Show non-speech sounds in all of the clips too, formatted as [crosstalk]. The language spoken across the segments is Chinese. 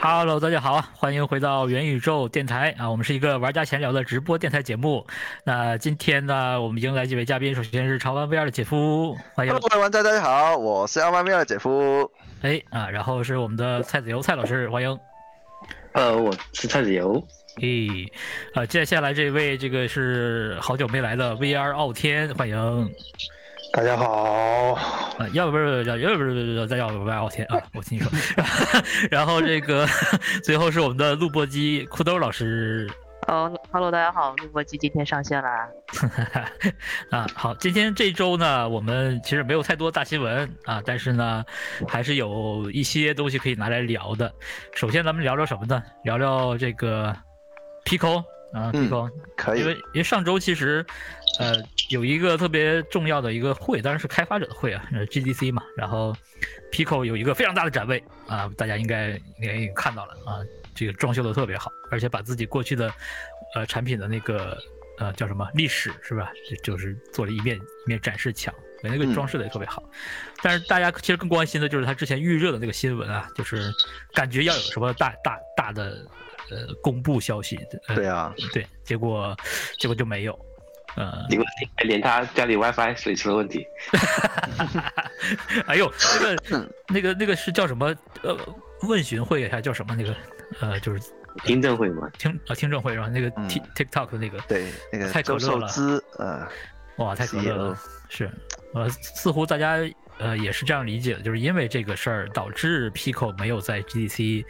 Hello，大家好，欢迎回到元宇宙电台啊！我们是一个玩家闲聊的直播电台节目。那今天呢，我们迎来几位嘉宾，首先是潮玩 VR 的姐夫，欢迎。各位玩家大家好，我是潮玩 VR 的姐夫。哎啊，然后是我们的蔡子游蔡老师，欢迎。呃，我是蔡子游。咦，啊，接下来这位这个是好久没来的 VR 傲天，欢迎。大家好，啊，要不是要要不是再要不要傲天啊，我听你说。然后这个最后是我们的录播机裤兜老师。哦哈喽，大家好，录播机今天上线啦。啊，好，今天这周呢，我们其实没有太多大新闻啊，但是呢，还是有一些东西可以拿来聊的。首先，咱们聊聊什么呢？聊聊这个 Pico 啊，Pico 可以，因为因为上周其实。呃，有一个特别重要的一个会，当然是开发者的会啊，GDC 嘛。然后，Pico 有一个非常大的展位啊，大家应该应该也看到了啊，这个装修的特别好，而且把自己过去的呃产品的那个呃叫什么历史是吧，就是做了一面一面展示墙，那个装饰的也特别好。但是大家其实更关心的就是他之前预热的那个新闻啊，就是感觉要有什么大大大的呃公布消息。对啊，对，结果结果就没有。呃，连连他家里 WiFi 水出了问题。[laughs] 哎呦，那个那个那个是叫什么？呃，问询会还叫什么？那个呃，就是听证会嘛，听啊听证会是吧？那个 Tik TikTok 的那个，对，那个太可乐了。呃，哇，太可乐了。是，呃，似乎大家呃也是这样理解的，就是因为这个事儿导致 Pico 没有在 GDC。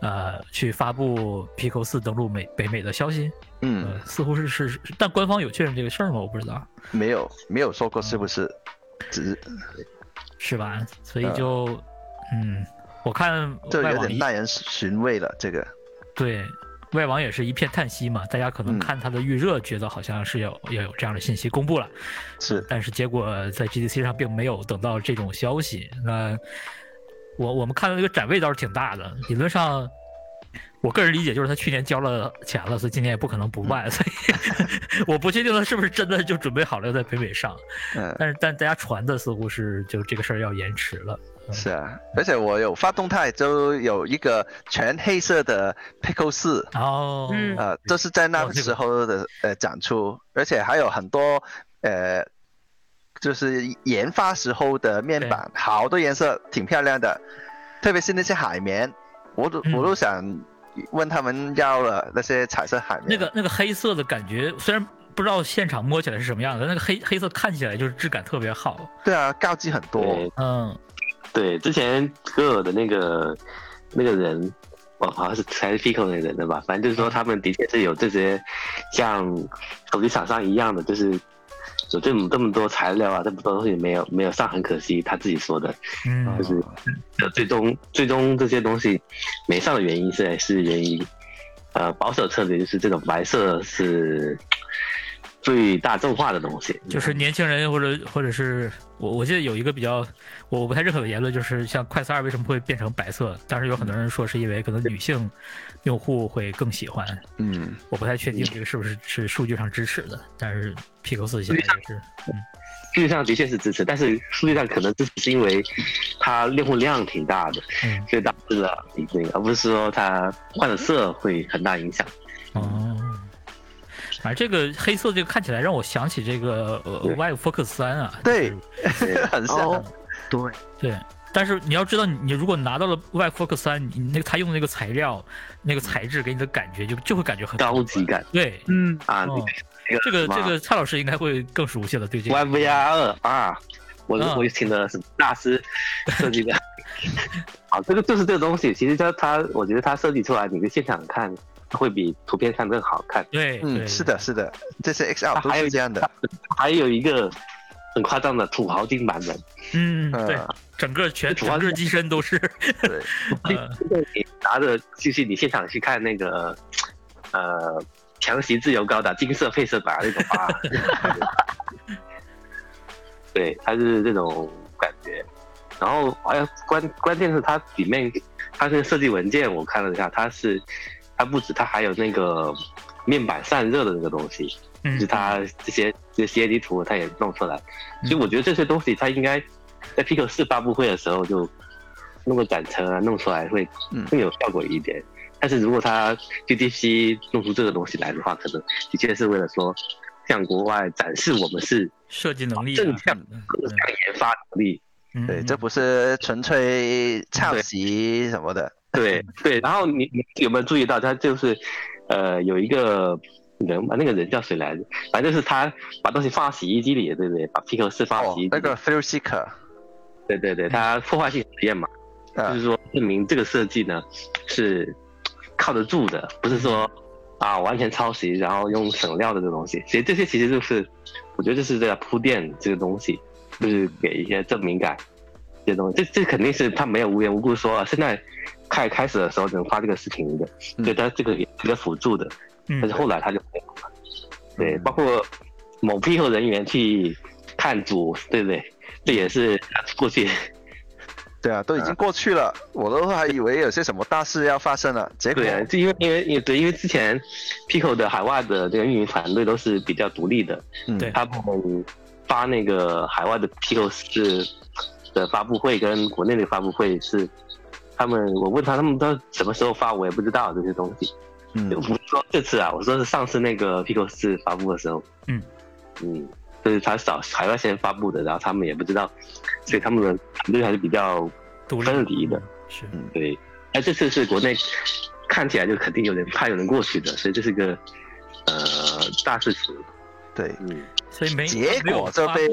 呃，去发布 Pico 四登陆美北美的消息，嗯，似乎是是，但官方有确认这个事儿吗？我不知道，没有没有说过是不是，只是吧？所以就，嗯，我看这有点耐人寻味了。这个，对外网也是一片叹息嘛，大家可能看它的预热，觉得好像是有要有这样的信息公布了，是，但是结果在 GDC 上并没有等到这种消息，那。我我们看到这个展位倒是挺大的，理论上，我个人理解就是他去年交了钱了，所以今年也不可能不卖，所以 [laughs] 我不确定他是不是真的就准备好了要在北美上。嗯，但是但大家传的似乎是就这个事儿要延迟了。是啊，而且我有发动态，就有一个全黑色的 Pico 四哦，呃，这是在那个时候的呃展出，而且还有很多呃。就是研发时候的面板，好多颜色，挺漂亮的，特别是那些海绵，我都我都想问他们要了那些彩色海绵。那个那个黑色的感觉，虽然不知道现场摸起来是什么样的，那个黑黑色看起来就是质感特别好。对啊，高级很多。嗯，对，之前戈尔的那个那个人，哦，好像是才是 Pico 那人的吧？反正就是说他们的确是有这些像手机厂商一样的，就是。有这么这么多材料啊，这么多东西没有没有上，很可惜。他自己说的，嗯，就是最终最终这些东西没上的原因是是源于呃保守策略，就是这种白色是最大众化的东西，就是年轻人或者或者是我我记得有一个比较我我不太认可的言论，就是像快四二为什么会变成白色？当时有很多人说是因为可能女性用户会更喜欢，嗯，我不太确定这个是不是是数据上支持的，但是。Pico 四现在也是，嗯，数据上的确是支持，但是数据上可能支持是因为它用户量挺大的，嗯，所以导致了一个，而不是说它换了色会很大影响。哦，反正这个黑色这个看起来让我想起这个呃 Y Focus 三啊，对，[laughs] 很像，对。对。但是你要知道，你如果拿到了 Y Focus 三，你那个他用的那个材料、那个材质给你的感觉就就会感觉很高级感。对，嗯啊。这个这个蔡老师应该会更熟悉了，对这个。YVR 二啊，我我请的是大师设计的。[laughs] 好，这个就是这个东西，其实它它，我觉得它设计出来，你在现场看会比图片看更好看。对，嗯，是的，是的，这是 XL 都是这样的。还有一个很夸张的土豪金版本。嗯，对，整个全整个机身都是。[laughs] 对，你拿着就是你现场去看那个，呃。强袭自由高达金色配色版那种啊，对，它是这种感觉。然后哎呀，关关键是它里面，它这个设计文件我看了一下，它是它不止，它还有那个面板散热的那个东西，就是它这些这些 CAD 图它也弄出来。所以我觉得这些东西它应该在 Pico 四发布会的时候就弄个展车啊弄出来会嗯更有效果一点。但是如果他 GDC 弄出这个东西来的话，可能的确是为了说向国外展示我们是设计能力啊正向嗯各项研发能力。嗯对，嗯这不是纯粹抄袭什么的。对对，然后你你有没有注意到他就是呃有一个人吧，那个人叫谁来着？反正就是他把东西放到洗衣机里，对不对？把 Pico 四放到洗衣，机那个 Thrill Seeker，对对对，他破坏性实验嘛，就啊是说证明这个设计呢是靠得住的，不是说啊完全抄袭，然后用省料的这个东西。其实这些其实就是，我觉得这是在铺垫这个东西，就是给一些证明感。这些东西，这这肯定是他没有无缘无故说啊，现在开开始的时候能发这个视频的，嗯对他这个也是个辅助的，嗯但是后来他就没有了。对，嗯包括某批后人员去看组，对不对？这也是过去 [laughs] 对啊，都已经过去了，我都还以为有些什么大事要发生了，结果对啊，就因为因为因为对，因为之前 Pico 的海外的这个运营团队都是比较独立的，嗯对他们发那个海外的 Pico 是的发布会跟国内的发布会是他们，我问他他们都什么时候发，我也不知道这些东西。嗯我不是说这次啊，我说是上次那个 Pico 四发布的时候，嗯嗯，就是他找海外先发布的，然后他们也不知道，所以他们的团队还是比较分离的。是对，哎，这次是国内看起来就肯定有人怕有人过去的，所以这是个呃大事情。对，嗯，所以没结没有果这被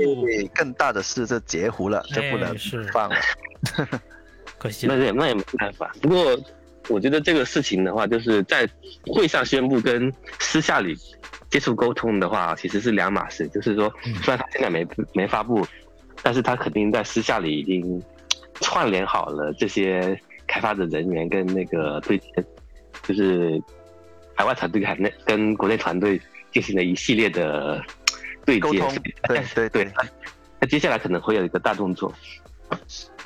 更大的事就截胡了，就不能哎是放了。[laughs] 可惜了，那也那也没办法。不过我觉得这个事情的话，就是在会上宣布跟私下里接触沟通的话，其实是两码事。就是说嗯，虽然他现在没没发布，但是他肯定在私下里已经串联好了这些开发的人员跟那个对接，就是海外团队还内跟国内团队进行了一系列的对接。沟通，对对对对，，那接下来可能会有一个大动作。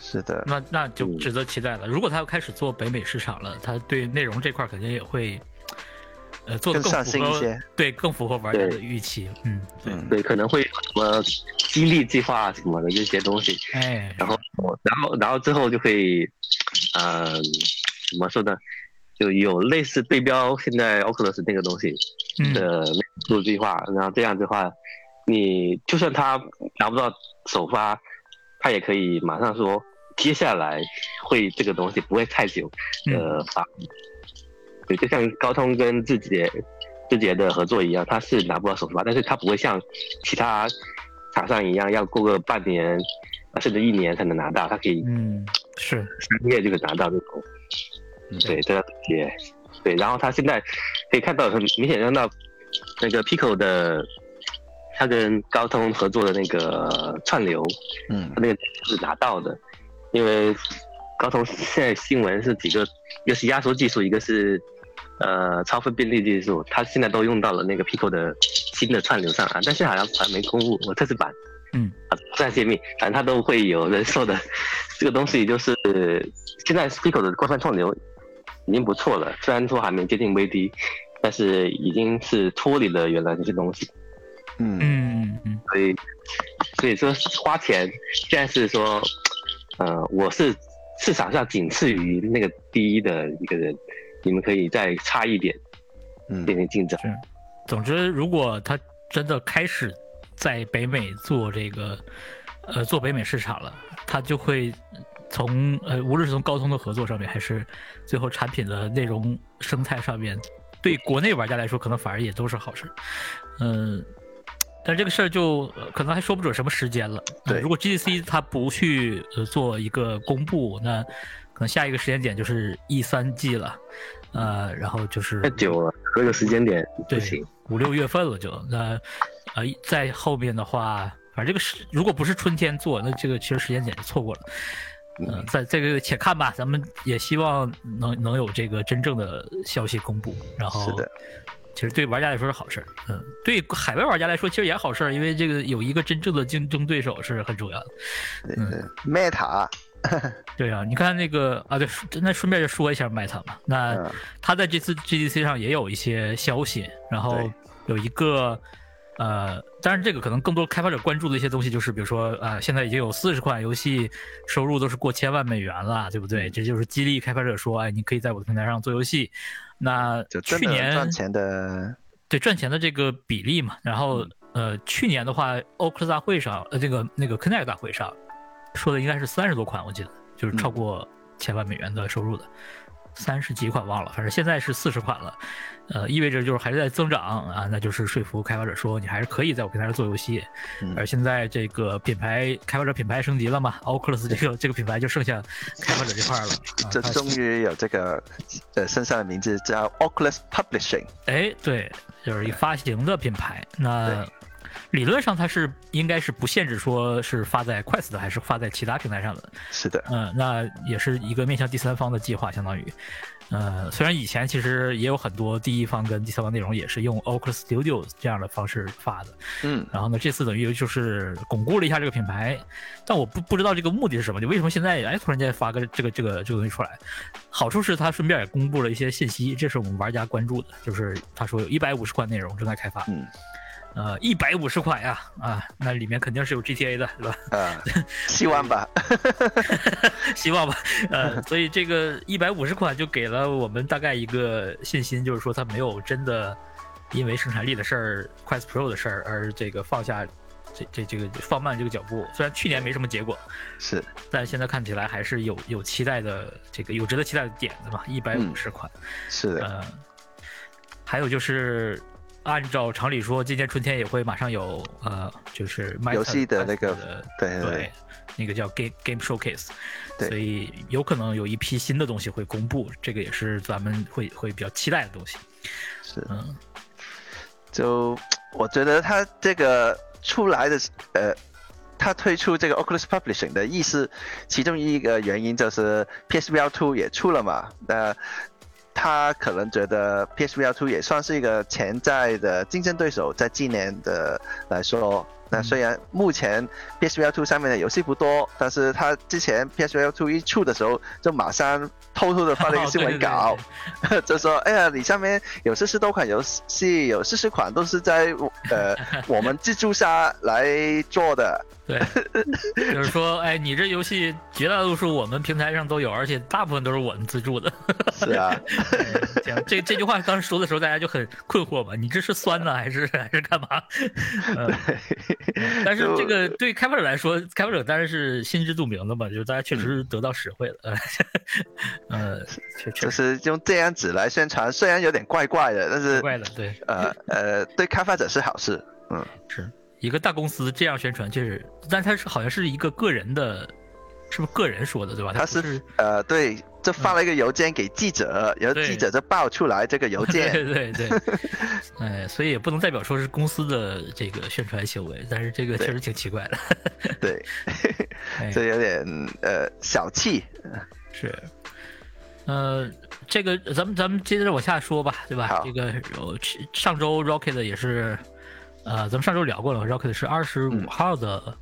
是的，那那就嗯值得期待了。如果他要开始做北美市场了，他对内容这块肯定也会，呃，做的更上符合心一些，对，更符合玩家的预期。嗯，对，嗯对，可能会有什么激励计划什么的这些东西。哎，然后，然后，然后之后就会，呃，怎么说呢？就有类似对标现在 Oculus 那个东西嗯，的那个计划，然后这样的话，你就算他拿不到首发，他也可以马上说，接下来会这个东西不会太久嗯的发布。对，就像高通跟字节字节的合作一样，他是拿不到首发，但是他不会像其他厂商一样要过个半年啊甚至一年才能拿到，他可以嗯，是，三个月就可以拿到这种。嗯对，这个也对。然后他现在可以看到很明显看到那个 Pico 的，他跟高通合作的那个串流，嗯他那个是拿到的，因为高通现在新闻是几个，一个是压缩技术，一个是呃超分辨率技术，它现在都用到了那个 Pico 的新的串流上啊，但是好像还没公布，我测试版，嗯。啊，不太泄密，反正它都会有人说的，这个东西就是现在 Pico 的官方串流已经不错了，虽然说还没接近 VD，但是已经是脱离了原来那些东西。嗯嗯，所以所以说花钱现在是说，呃，我是市场上仅次于那个第一的一个人，你们可以再差一点嗯进行竞争。是。总之，如果他真的开始在北美做这个，呃，做北美市场了，他就会从呃，无论是从高通的合作上面，还是最后产品的内容生态上面，对国内玩家来说，可能反而也都是好事儿。嗯、但这个事儿就、呃可能还说不准什么时间了。呃对如果 GDC 它不去呃做一个公布，那可能下一个时间点就是 E 三季了。呃，然后就是太久了，这个时间点不对行。，五六月份了就那，呃，在后面的话，反正这个是如果不是春天做，那这个其实时间点就错过了。嗯、在这个且看吧，咱们也希望能能有这个真正的消息公布。然后，是的，其实对玩家来说是好事儿，嗯，对海外玩家来说其实也好事儿，因为这个有一个真正的竞争对手是很重要的。嗯，Meta，[laughs] 对啊，你看那个啊，对，那顺便就说一下 Meta 嘛，那。嗯他在这次 GDC 上也有一些消息，然后有一个呃，当然这个可能更多开发者关注的一些东西就是，比如说呃，现在已经有四十款游戏收入都是过千万美元了，对不对？这就是激励开发者说，哎，你可以在我的平台上做游戏。那就去年赚钱的，对赚钱的这个比例嘛，然后呃，去年的话，欧克斯大会上，呃，这个那个 Connect 大会上说的应该是三十多款，我记得就是超过千万美元的收入的，三十几款忘了，反正现在是四十款了，呃，意味着就是还是在增长啊，那就是说服开发者说你还是可以在我平台上做游戏，嗯而现在这个品牌开发者品牌升级了嘛，Oculus 这个这个品牌就剩下开发者这块了，啊这终于有这个呃身上的名字叫 Oculus Publishing。哎，对，就是一发行的品牌。那理论上它是应该是不限制说是发在 Quest 的，还是发在其他平台上的。是的，嗯，那也是一个面向第三方的计划，相当于。呃，虽然以前其实也有很多第一方跟第三方内容也是用 Oculus Studios 这样的方式发的，嗯，然后呢，这次等于就是巩固了一下这个品牌，但我不不知道这个目的是什么，就为什么现在哎突然间发个这个这个这个东西出来？好处是它顺便也公布了一些信息，这是我们玩家关注的，就是他说有一百五十款内容正在开发，嗯，呃，一百五十款呀，啊，那里面肯定是有 GTA 的，对吧？啊，希望吧，[laughs] 希望吧，呃，所以这个一百五十款就给了我们大概一个信心，就是说它没有真的因为生产力的事儿、Quest Pro 的事儿而这个放下这这这个放慢这个脚步。虽然去年没什么结果，是，但现在看起来还是有有期待的，这个有值得期待的点的嘛，一百五十款，是的，呃，还有就是。按照常理说，今年春天也会马上有呃，就是游戏的那个对对对，那个叫 Game Game Showcase，对所以有可能有一批新的东西会公布，这个也是咱们会会比较期待的东西。是，嗯，就我觉得他这个出来的呃。他推出这个 Oculus Publishing 的意思，其中一个原因就是 PSVR 2也出了嘛，那他可能觉得 PSVR 2也算是一个潜在的竞争对手，在今年的来说，那虽然目前 PSVR 2上面的游戏不多，但是他之前 PSVR 2一出的时候，就马上偷偷的发了一个新闻稿，[laughs] 就说：“哎呀，你上面有四十多款游戏，有四十款都是在呃我们自助下来做的。”对，就是说，哎，你这游戏绝大多数我们平台上都有，而且大部分都是我们自助的。是啊，这样这这句话当时说的时候，大家就很困惑嘛，你这是酸呢，还是还是干嘛？[laughs] 嗯，但是这个对开发者来说，开发者当然是心知肚明的嘛，就是大家确实是得到实惠了。[laughs] 呃，确实是用这样子来宣传，虽然有点怪怪的，但是怪的，对，呃呃，对开发者是好事。嗯，是一个大公司这样宣传，确实，但它是好像是一个个人的，是不是个人说的对吧？他不是呃对，就发了一个邮件给记者，然后记者就爆出来这个邮件。对 [laughs] 对对，[laughs] 哎，所以也不能代表说是公司的这个宣传行为，但是这个确实挺奇怪的。[laughs] 对，哎。这有点呃小气。是，呃，这个咱们咱们接着往下说吧，对吧？这个有上周 Rocket 也是，呃，咱们上周聊过了，Rocket 是二十五嗯。号的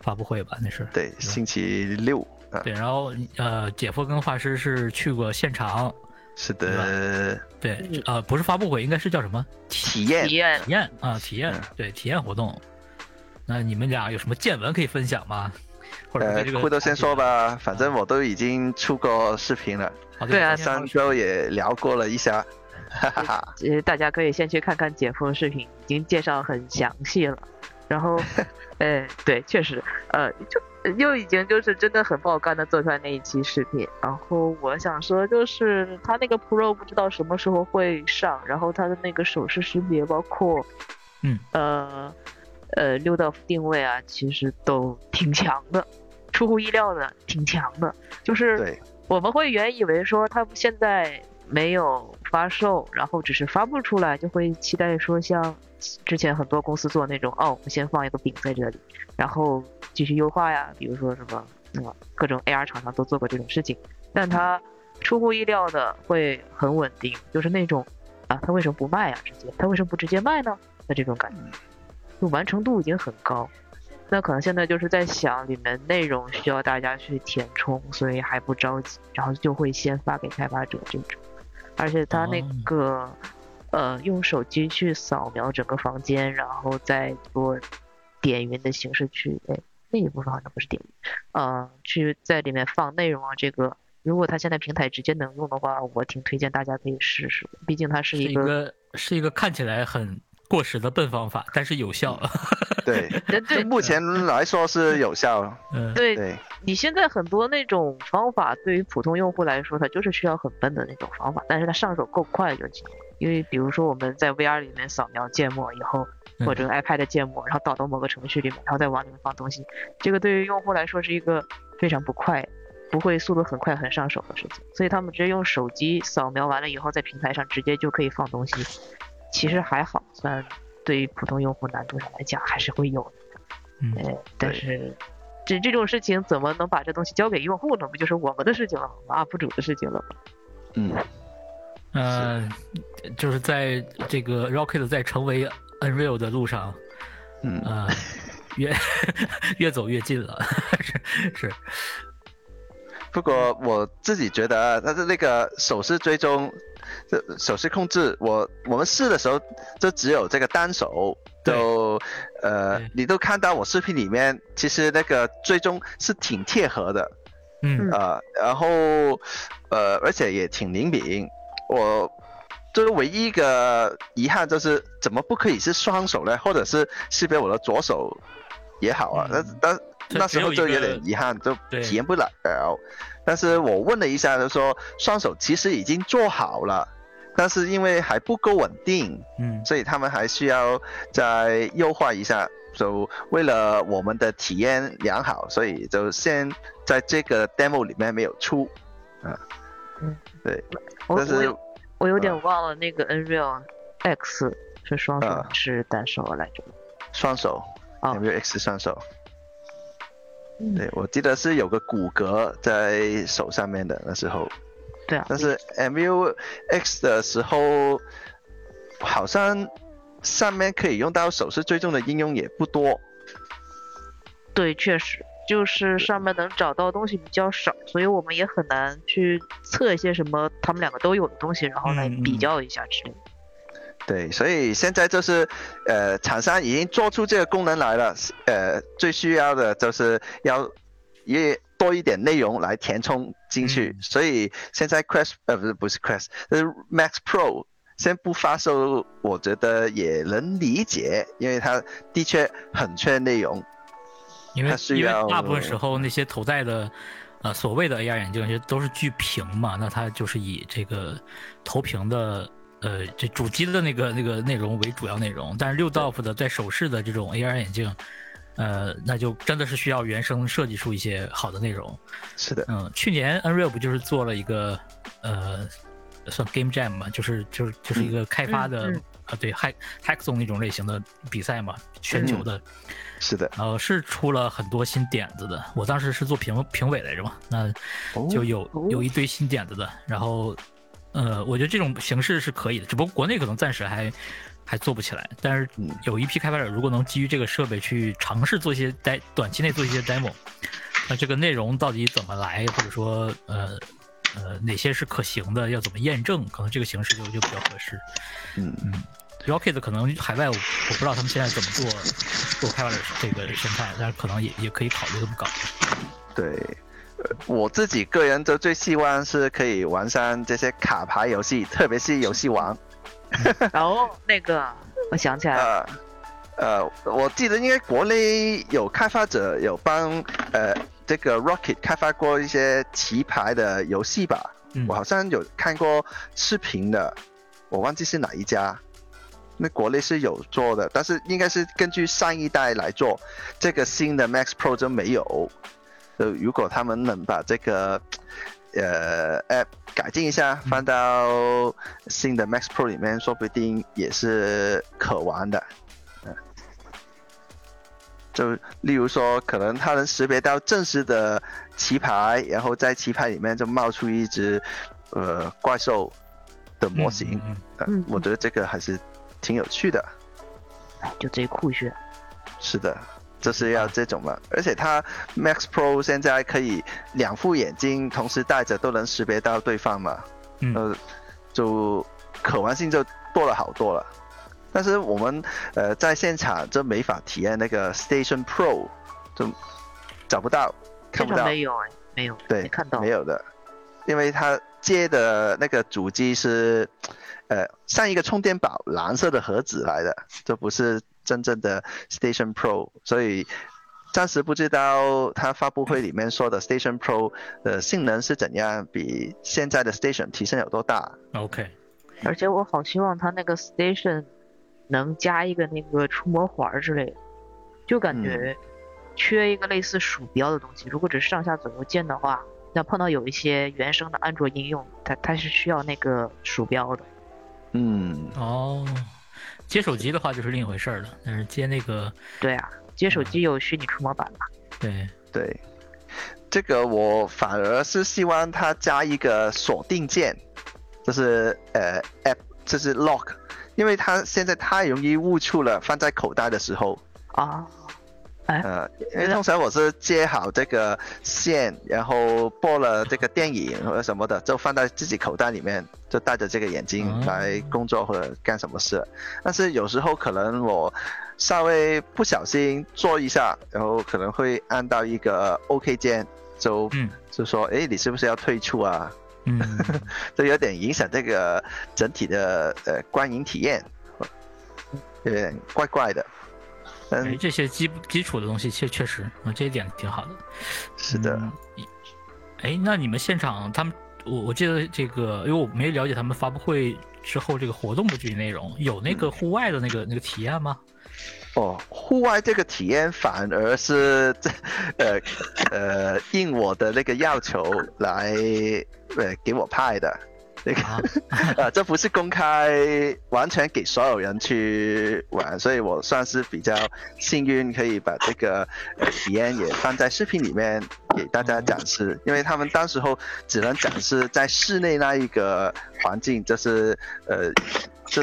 发布会吧？那是。对，星期六。啊，对，然后呃，姐夫跟画师是去过现场，是的，对，呃，不是发布会，应该是叫什么体验体验体验啊？体验嗯，对，体验活动。那你们俩有什么见闻可以分享吗？或者这，个回头先说吧，反正我都已经出过视频了，好对啊上周也聊过了一下，哈哈哈。呃，大家可以先去看看姐夫的视频，已经介绍很详细了。然后，[laughs] 呃，对，确实，呃，就又已经就是真的很爆肝的做出来那一期视频。然后我想说，就是他那个 Pro 不知道什么时候会上，然后他的那个手势识别，包括，嗯，呃，呃，六道夫定位啊，其实都挺强的，出乎意料的挺强的。就是，我们会原以为说他现在没有发售，然后只是发布出来，就会期待说像之前很多公司做那种，哦，我们先放一个饼在这里，然后继续优化呀，比如说什么，嗯，各种 AR 厂商都做过这种事情，但它出乎意料的会很稳定，就是那种啊，它为什么不卖啊？直接它为什么不直接卖呢？的这种感觉，就完成度已经很高。那可能现在就是在想里面内容需要大家去填充，所以还不着急，然后就会先发给开发者这种。而且它那哦个，呃，用手机去扫描整个房间，然后再做点云的形式去，哎，那一部分好像不是点云，呃，去在里面放内容啊。这个如果它现在平台直接能用的话，我挺推荐大家可以试试，毕竟它是一个是一个看起来很过时的笨方法，但是有效。对，对 [laughs] 对目前来说是有效。嗯，对对，你现在很多那种方法，对于普通用户来说，它就是需要很笨的那种方法，但是它上手够快就行了。因为比如说我们在 VR 里面扫描建模以后，嗯或者 iPad 建模，然后导到某个程序里面，然后再往里面放东西，这个对于用户来说是一个非常不快、不会速度很快、很上手的事情。所以他们直接用手机扫描完了以后，在平台上直接就可以放东西，其实还好，虽然对于普通用户难度上来讲还是会有的。嗯呃，但是这这种事情怎么能把这东西交给用户呢？不就是我们的事情了吗？我们 UP 主的事情了吗？嗯，呃，就是在这个 Rocket 在成为 Unreal 的路上，嗯，呃，[laughs] 越 [laughs] 越走越近了，是 [laughs] 是，不过我自己觉得啊，它的那个手势追踪，这手势控制，我我们试的时候就只有这个单手，就呃，你都看到我视频里面，其实那个追踪是挺贴合的，嗯呃，然后呃，而且也挺灵敏。我就是唯一一个遗憾就是怎么不可以是双手呢？或者是识别我的左手也好啊。但嗯但这 [laughs] 那时候就有点遗憾，就体验不了。但是我问了一下，就说双手其实已经做好了，但是因为还不够稳定，嗯所以他们还需要再优化一下。就为了我们的体验良好，所以就先在这个 demo 里面没有出。但是我我有我有点嗯忘了那个 Unreal X 是双手啊是单手来着？双手啊，real X 双手，嗯对我记得是有个骨骼在手上面的那时候，对啊，但是 MU X 的时候好像上面可以用到手势追踪的应用也不多。对，确实。就是上面能找到东西比较少，所以我们也很难去测一些什么他们两个都有的东西，然后来比较一下之类的。对，所以现在就是，呃，厂商已经做出这个功能来了，呃，最需要的就是要也多一点内容来填充进去，嗯所以现在 Quest 呃不是不是 Quest，就是 Max Pro 先不发售，我觉得也能理解，因为它的确很缺内容。因为它需因为要大部分时候那些头戴的，呃，所谓的 AR 眼镜，其实都是巨屏嘛，那它就是以这个投屏的，呃，这主机的那个那个内容为主要内容。但是六 DOF 的在手势的这种 AR 眼镜，呃，那就真的是需要原生设计出一些好的内容。是的，嗯，去年 Unreal 不就是做了一个呃，算 Game Jam 嘛，就是就是就是一个开发的、嗯嗯呃对 Hack Hackzone 那种类型的比赛嘛，全球的。是的，然后是出了很多新点子的，我当时是做评评委来着嘛，那就有、哦有一堆新点子的。然后，呃，我觉得这种形式是可以的，只不过国内可能暂时还还做不起来。但是嗯有一批开发者如果能基于这个设备去尝试做一些 d 短期内做一些 demo，那这个内容到底怎么来，或者说呃呃哪些是可行的，要怎么验证，可能这个形式就就比较合适。嗯嗯，Rocket 可能海外我我不知道他们现在怎么做做开发者这个生态，但是可能也也可以考虑这么搞。对。呃我自己个人就最希望是可以玩上这些卡牌游戏，特别是游戏王。然 [laughs] 后那个我想起来了，呃呃，我记得应该国内有开发者有帮呃这个 Rocket 开发过一些棋牌的游戏吧，嗯我好像有看过视频的，我忘记是哪一家。那国内是有做的，但是应该是根据上一代来做，这个新的 Max Pro 就没有。呃，如果他们能把这个呃 App 改进一下，放到新的 Max Pro 里面，说不定也是可玩的。嗯，就例如说，可能它能识别到正式的棋牌，然后在棋牌里面就冒出一只呃怪兽的模型。嗯我觉得这个还是挺有趣的。哎，就贼酷炫。是的，就是要这种嘛。而且它 Max Pro 现在可以两副眼镜同时戴着都能识别到对方嘛，嗯。呃，就可玩性就多了好多了。但是我们呃在现场就没法体验那个 Station Pro，就找不到，看不到，没有哎，没有，对，没看到，没有的，因为它接的那个主机是呃像一个充电宝蓝色的盒子来的，这不是真正的 Station Pro，所以暂时不知道它发布会里面说的 Station Pro 的性能是怎样，比现在的 Station 提升有多大。OK，而且我好希望它那个 Station 能加一个那个触摸环之类的，就感觉缺一个类似鼠标的东西。如果只是上下左右键的话，那碰到有一些原生的安卓应用，它它是需要那个鼠标的。嗯，哦，接手机的话就是另一回事儿了，但是接那个，对啊，接手机有虚拟触摸板嘛？对，对，这个我反而是希望它加一个锁定键，就是呃 app，就是 lock，因为它现在太容易误触了，放在口袋的时候，啊，哎，呃，因为通常我是接好这个线，然后播了这个电影或者什么的，就放在自己口袋里面，就戴着这个眼镜哦来工作或者干什么事。但是有时候可能我稍微不小心做一下，然后可能会按到一个 OK 键，就、嗯就说，哎，你是不是要退出啊？嗯，[laughs] 就有点影响这个整体的呃观影体验，有点怪怪的。哎，嗯，这些基基础的东西确确实啊，这一点挺好的。是的。嗯。哎，那你们现场他们，我我记得这个，因为我没了解他们发布会之后这个活动的具体内容，有那个户外的那个那个体验吗？哦，户外这个体验反而是这，呃呃，应我的那个要求来，呃，给我派的。那个啊，呃，[laughs] 这不是公开，完全给所有人去玩，所以我算是比较幸运，可以把这个呃体验也放在视频里面给大家展示。因为他们当时候只能展示在室内那一个环境，就是呃，就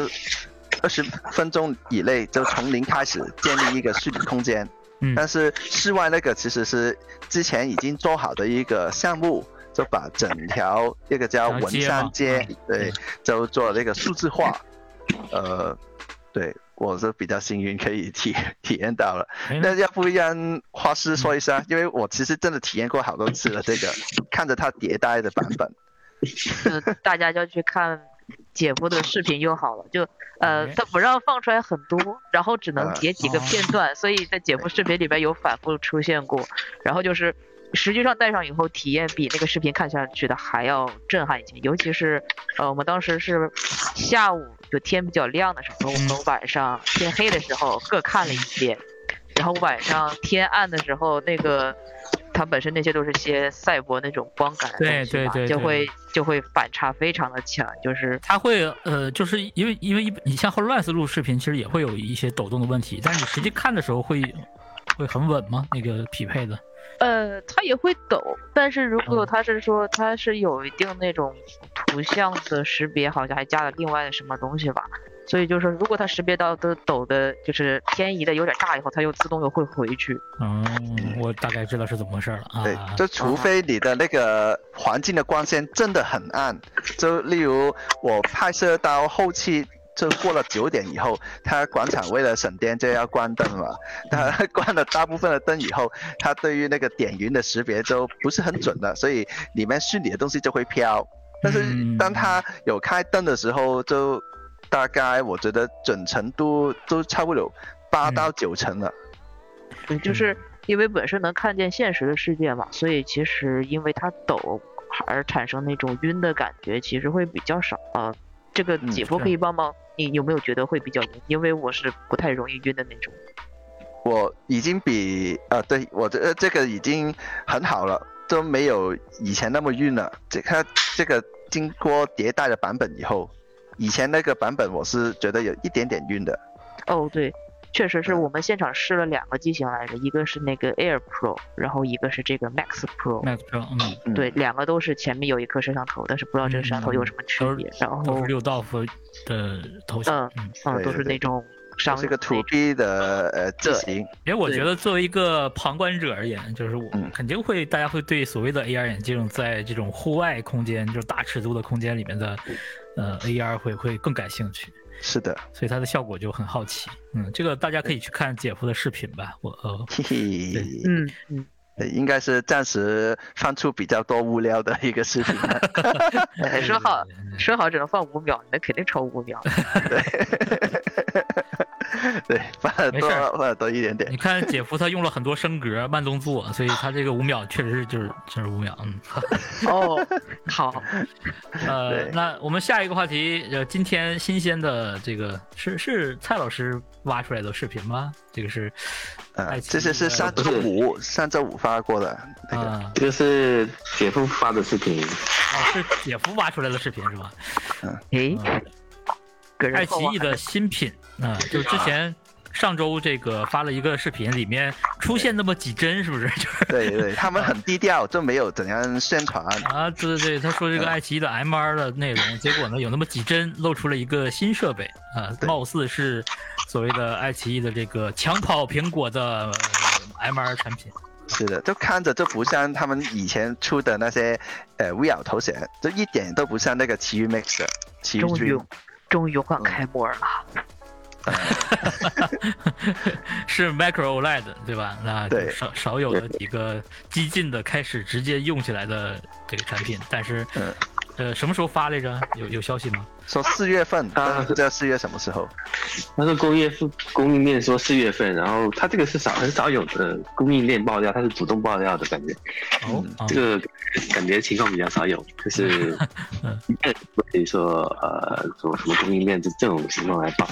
二十分钟以内就从零开始建立一个虚拟空间。嗯但是室外那个其实是之前已经做好的一个项目，就把整条一个叫文山街，嗯对，就做了那个数字化。呃，对我是比较幸运可以体体验到了。哎那要不让花师说一下，因为我其实真的体验过好多次了，这个看着它迭代的版本。就大家就去看姐夫的视频就好了。就呃哎，他不让放出来很多，然后只能啊截几个片段，所以在姐夫视频里边有反复出现过。然后就是实际上戴上以后，体验比那个视频看下去的还要震撼一些。尤其是呃，我们当时是下午就天比较亮的时候，我们晚上天黑的时候各看了一遍，然后晚上天暗的时候那个。它本身那些都是些赛博那种光感的对东西嘛对对对就会就会反差非常的强，就是它会呃，就是因为因为一你像 HoloLens 录视频，其实也会有一些抖动的问题，但是你实际看的时候会会很稳吗？那个匹配的？呃，它也会抖，但是如果嗯它是说它是有一定那种图像的识别，好像还加了另外的什么东西吧。所以就是说如果它识别到的抖的，就是偏移的有点大以后，它又自动又会回去。嗯，我大概知道是怎么回事了啊。对，就除非你的那个环境的光线真的很暗，就例如我拍摄到后期。就过了九点以后，他广场为了省电就要关灯嘛。他关了大部分的灯以后，他对于那个点云的识别就不是很准了，所以里面虚拟的东西就会飘。但是嗯当他有开灯的时候，就大概我觉得准程度都差不多八嗯到九成了。对，就是因为本身能看见现实的世界嘛，所以其实因为它抖而产生那种晕的感觉，其实会比较少啊。这个嗯姐夫可以帮忙，你有没有觉得会比较晕？因为我是不太容易晕的那种。我已经比呃，对我这这个已经很好了，都没有以前那么晕了。这它这个经过迭代的版本以后，以前那个版本我是觉得有一点点晕的。哦，对，确实是嗯我们现场试了两个机型来着，一个是那个 Air Pro，然后一个是这个 Max Pro。Max Pro，嗯，嗯对，两个都是前面有一颗摄像头，但是不知道这个摄像头有什么区别。然后都是，六道夫的头像。嗯，嗯，都是那种上这是个用的那 to B 的呃机型，因为我觉得作为一个旁观者而言，就是我嗯肯定会，大家会对所谓的 AR 眼镜在这种户外空间，就是大尺度的空间里面的，呃，AR 会会更感兴趣。是的，所以它的效果就很好奇。嗯，这个大家可以去看姐夫的视频吧。我呃，嘿嘿，嗯嗯，对应该是暂时放出比较多物料的一个视频 [laughs] 说好说好只能放五秒，那肯定超五秒。[laughs] 对，放的多没事儿放的多一点点你。看姐夫他用了很多升格慢动作，所以他这个五秒确实是就是就是五秒。嗯，[laughs] 哦，好，呃，那我们下一个话题，呃，今天新鲜的这个是是蔡老师挖出来的视频吗？这个是呃爱，奇这是是上周五上周五发过的那个。啊，这个是姐夫发的视频，哦，是姐夫挖出来的视频是吧？诶，嗯。个人后啊爱奇艺的新品，啊、就是之前上周这个发了一个视频，里面出现那么几帧，是不是？[laughs] 就是对对，他们很低调，就没有怎样宣传。啊，对对对，他说这个爱奇艺的 MR 的内容，结果呢有那么几帧露出了一个新设备啊，貌似是所谓的爱奇艺的这个抢跑苹果的呃 MR 产品。是的，就看着就不像他们以前出的那些呃 VR 头显，就一点都不像那个奇遇 Mix 的奇遇终于。终于勇敢开模了。[laughs] 是 Micro OLED 对吧？那少少有的几个激进的开始直接用起来的这个产品，但是嗯，呃什么时候发来着？有有消息吗？说四月份，啊但是不知道四月什么时候。他说工业供应链说四月份，然后他这个是少很少有的供应链爆料，他是主动爆料的感觉，哦，啊这个感觉情况比较少有，就是 [laughs] 嗯所以说呃，什么什么供应链这这种情况来爆。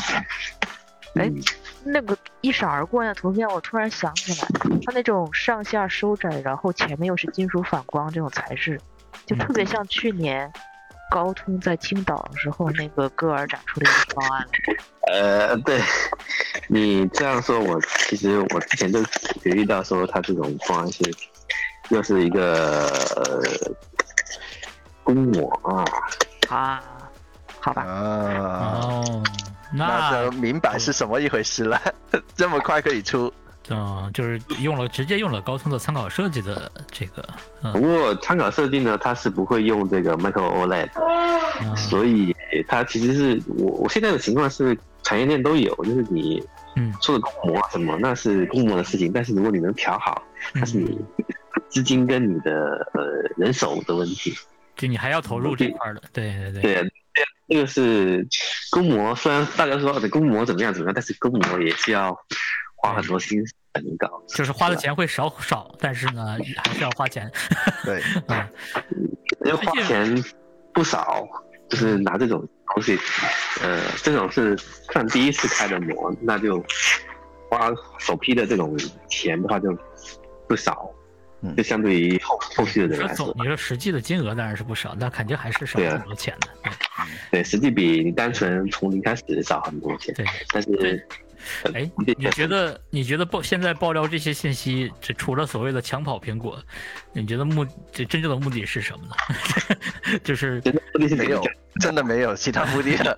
哎嗯那个一闪而过那图片，我突然想起来，它那种上下收窄，然后前面又是金属反光这种材质，就特别像去年高通在青岛的时候那个歌尔展出的一个方案。[laughs] 呃，对你这样说，我其实我之前就也遇到说，他这种方案是又是一个呃公模啊，啊，好吧，啊，哦，那那就明白是什么一回事了。[laughs] 这么快可以出，嗯，就是用了直接用了高通的参考设计的这个，不过参考设计呢，它是不会用这个 Micro OLED，嗯。所以它其实是我我现在的情况是产业链都有，就是你嗯。做的公模啊什么，那是公模的事情，但是如果你能调好，那是你 [laughs] 资金跟你的呃人手的问题。就你还要投入这块的，对对对，对，这个是公模，虽然大家说的公模怎么样怎么样，但是公模也是要花很多心思才能搞。就是花的钱会少少，但是呢还是要花钱，[laughs] 对，啊，要花钱不少，就是拿这种东西，呃，这种是算第一次开的模，那就花首批的这种钱的话就不少嗯，就相对于后后续的人来说，你说实际的金额当然是不少，但肯定还是少很多钱的，对，实际比你单纯从零开始少很多钱，对对。但是对 [laughs] 哎，你觉得你觉得爆现在爆料这些信息，这除了所谓的抢跑苹果，你觉得目这真正的目的是什么呢？[laughs] 就是真的目的是没有，[laughs] 真的没有其他目的了。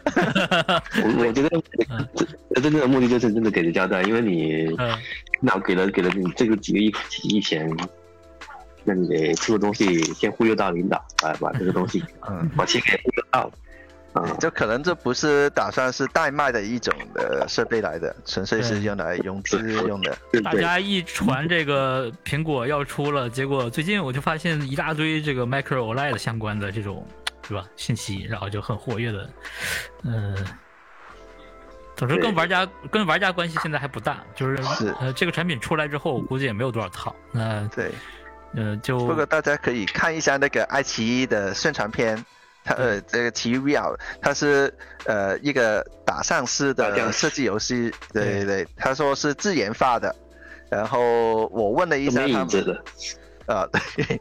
我我觉得嗯真正的目的就是真的给人交代，因为你嗯那给了给了你这个几个亿几亿钱，那你得出个东西先忽悠到领导，把把这个东西嗯，把钱给忽悠到，啊、就可能这不是打算是代卖的一种的设备来的，纯粹是用来融资用的。大家一传这个苹果要出了，结果最近我就发现一大堆这个 Micro OLED 相关的这种是吧？信息，然后就很活跃的，嗯、总之跟玩家跟玩家关系现在还不大，就是是。呃这个产品出来之后，我估计也没有多少套，那对，呃就不过大家可以看一下那个爱奇艺的宣传片，它呃这个奇遇 VR 它是呃一个打上式打僵尸。的设计游戏，[laughs] 对对。对，他说是自研发的。然后我问了一下他们啊，对，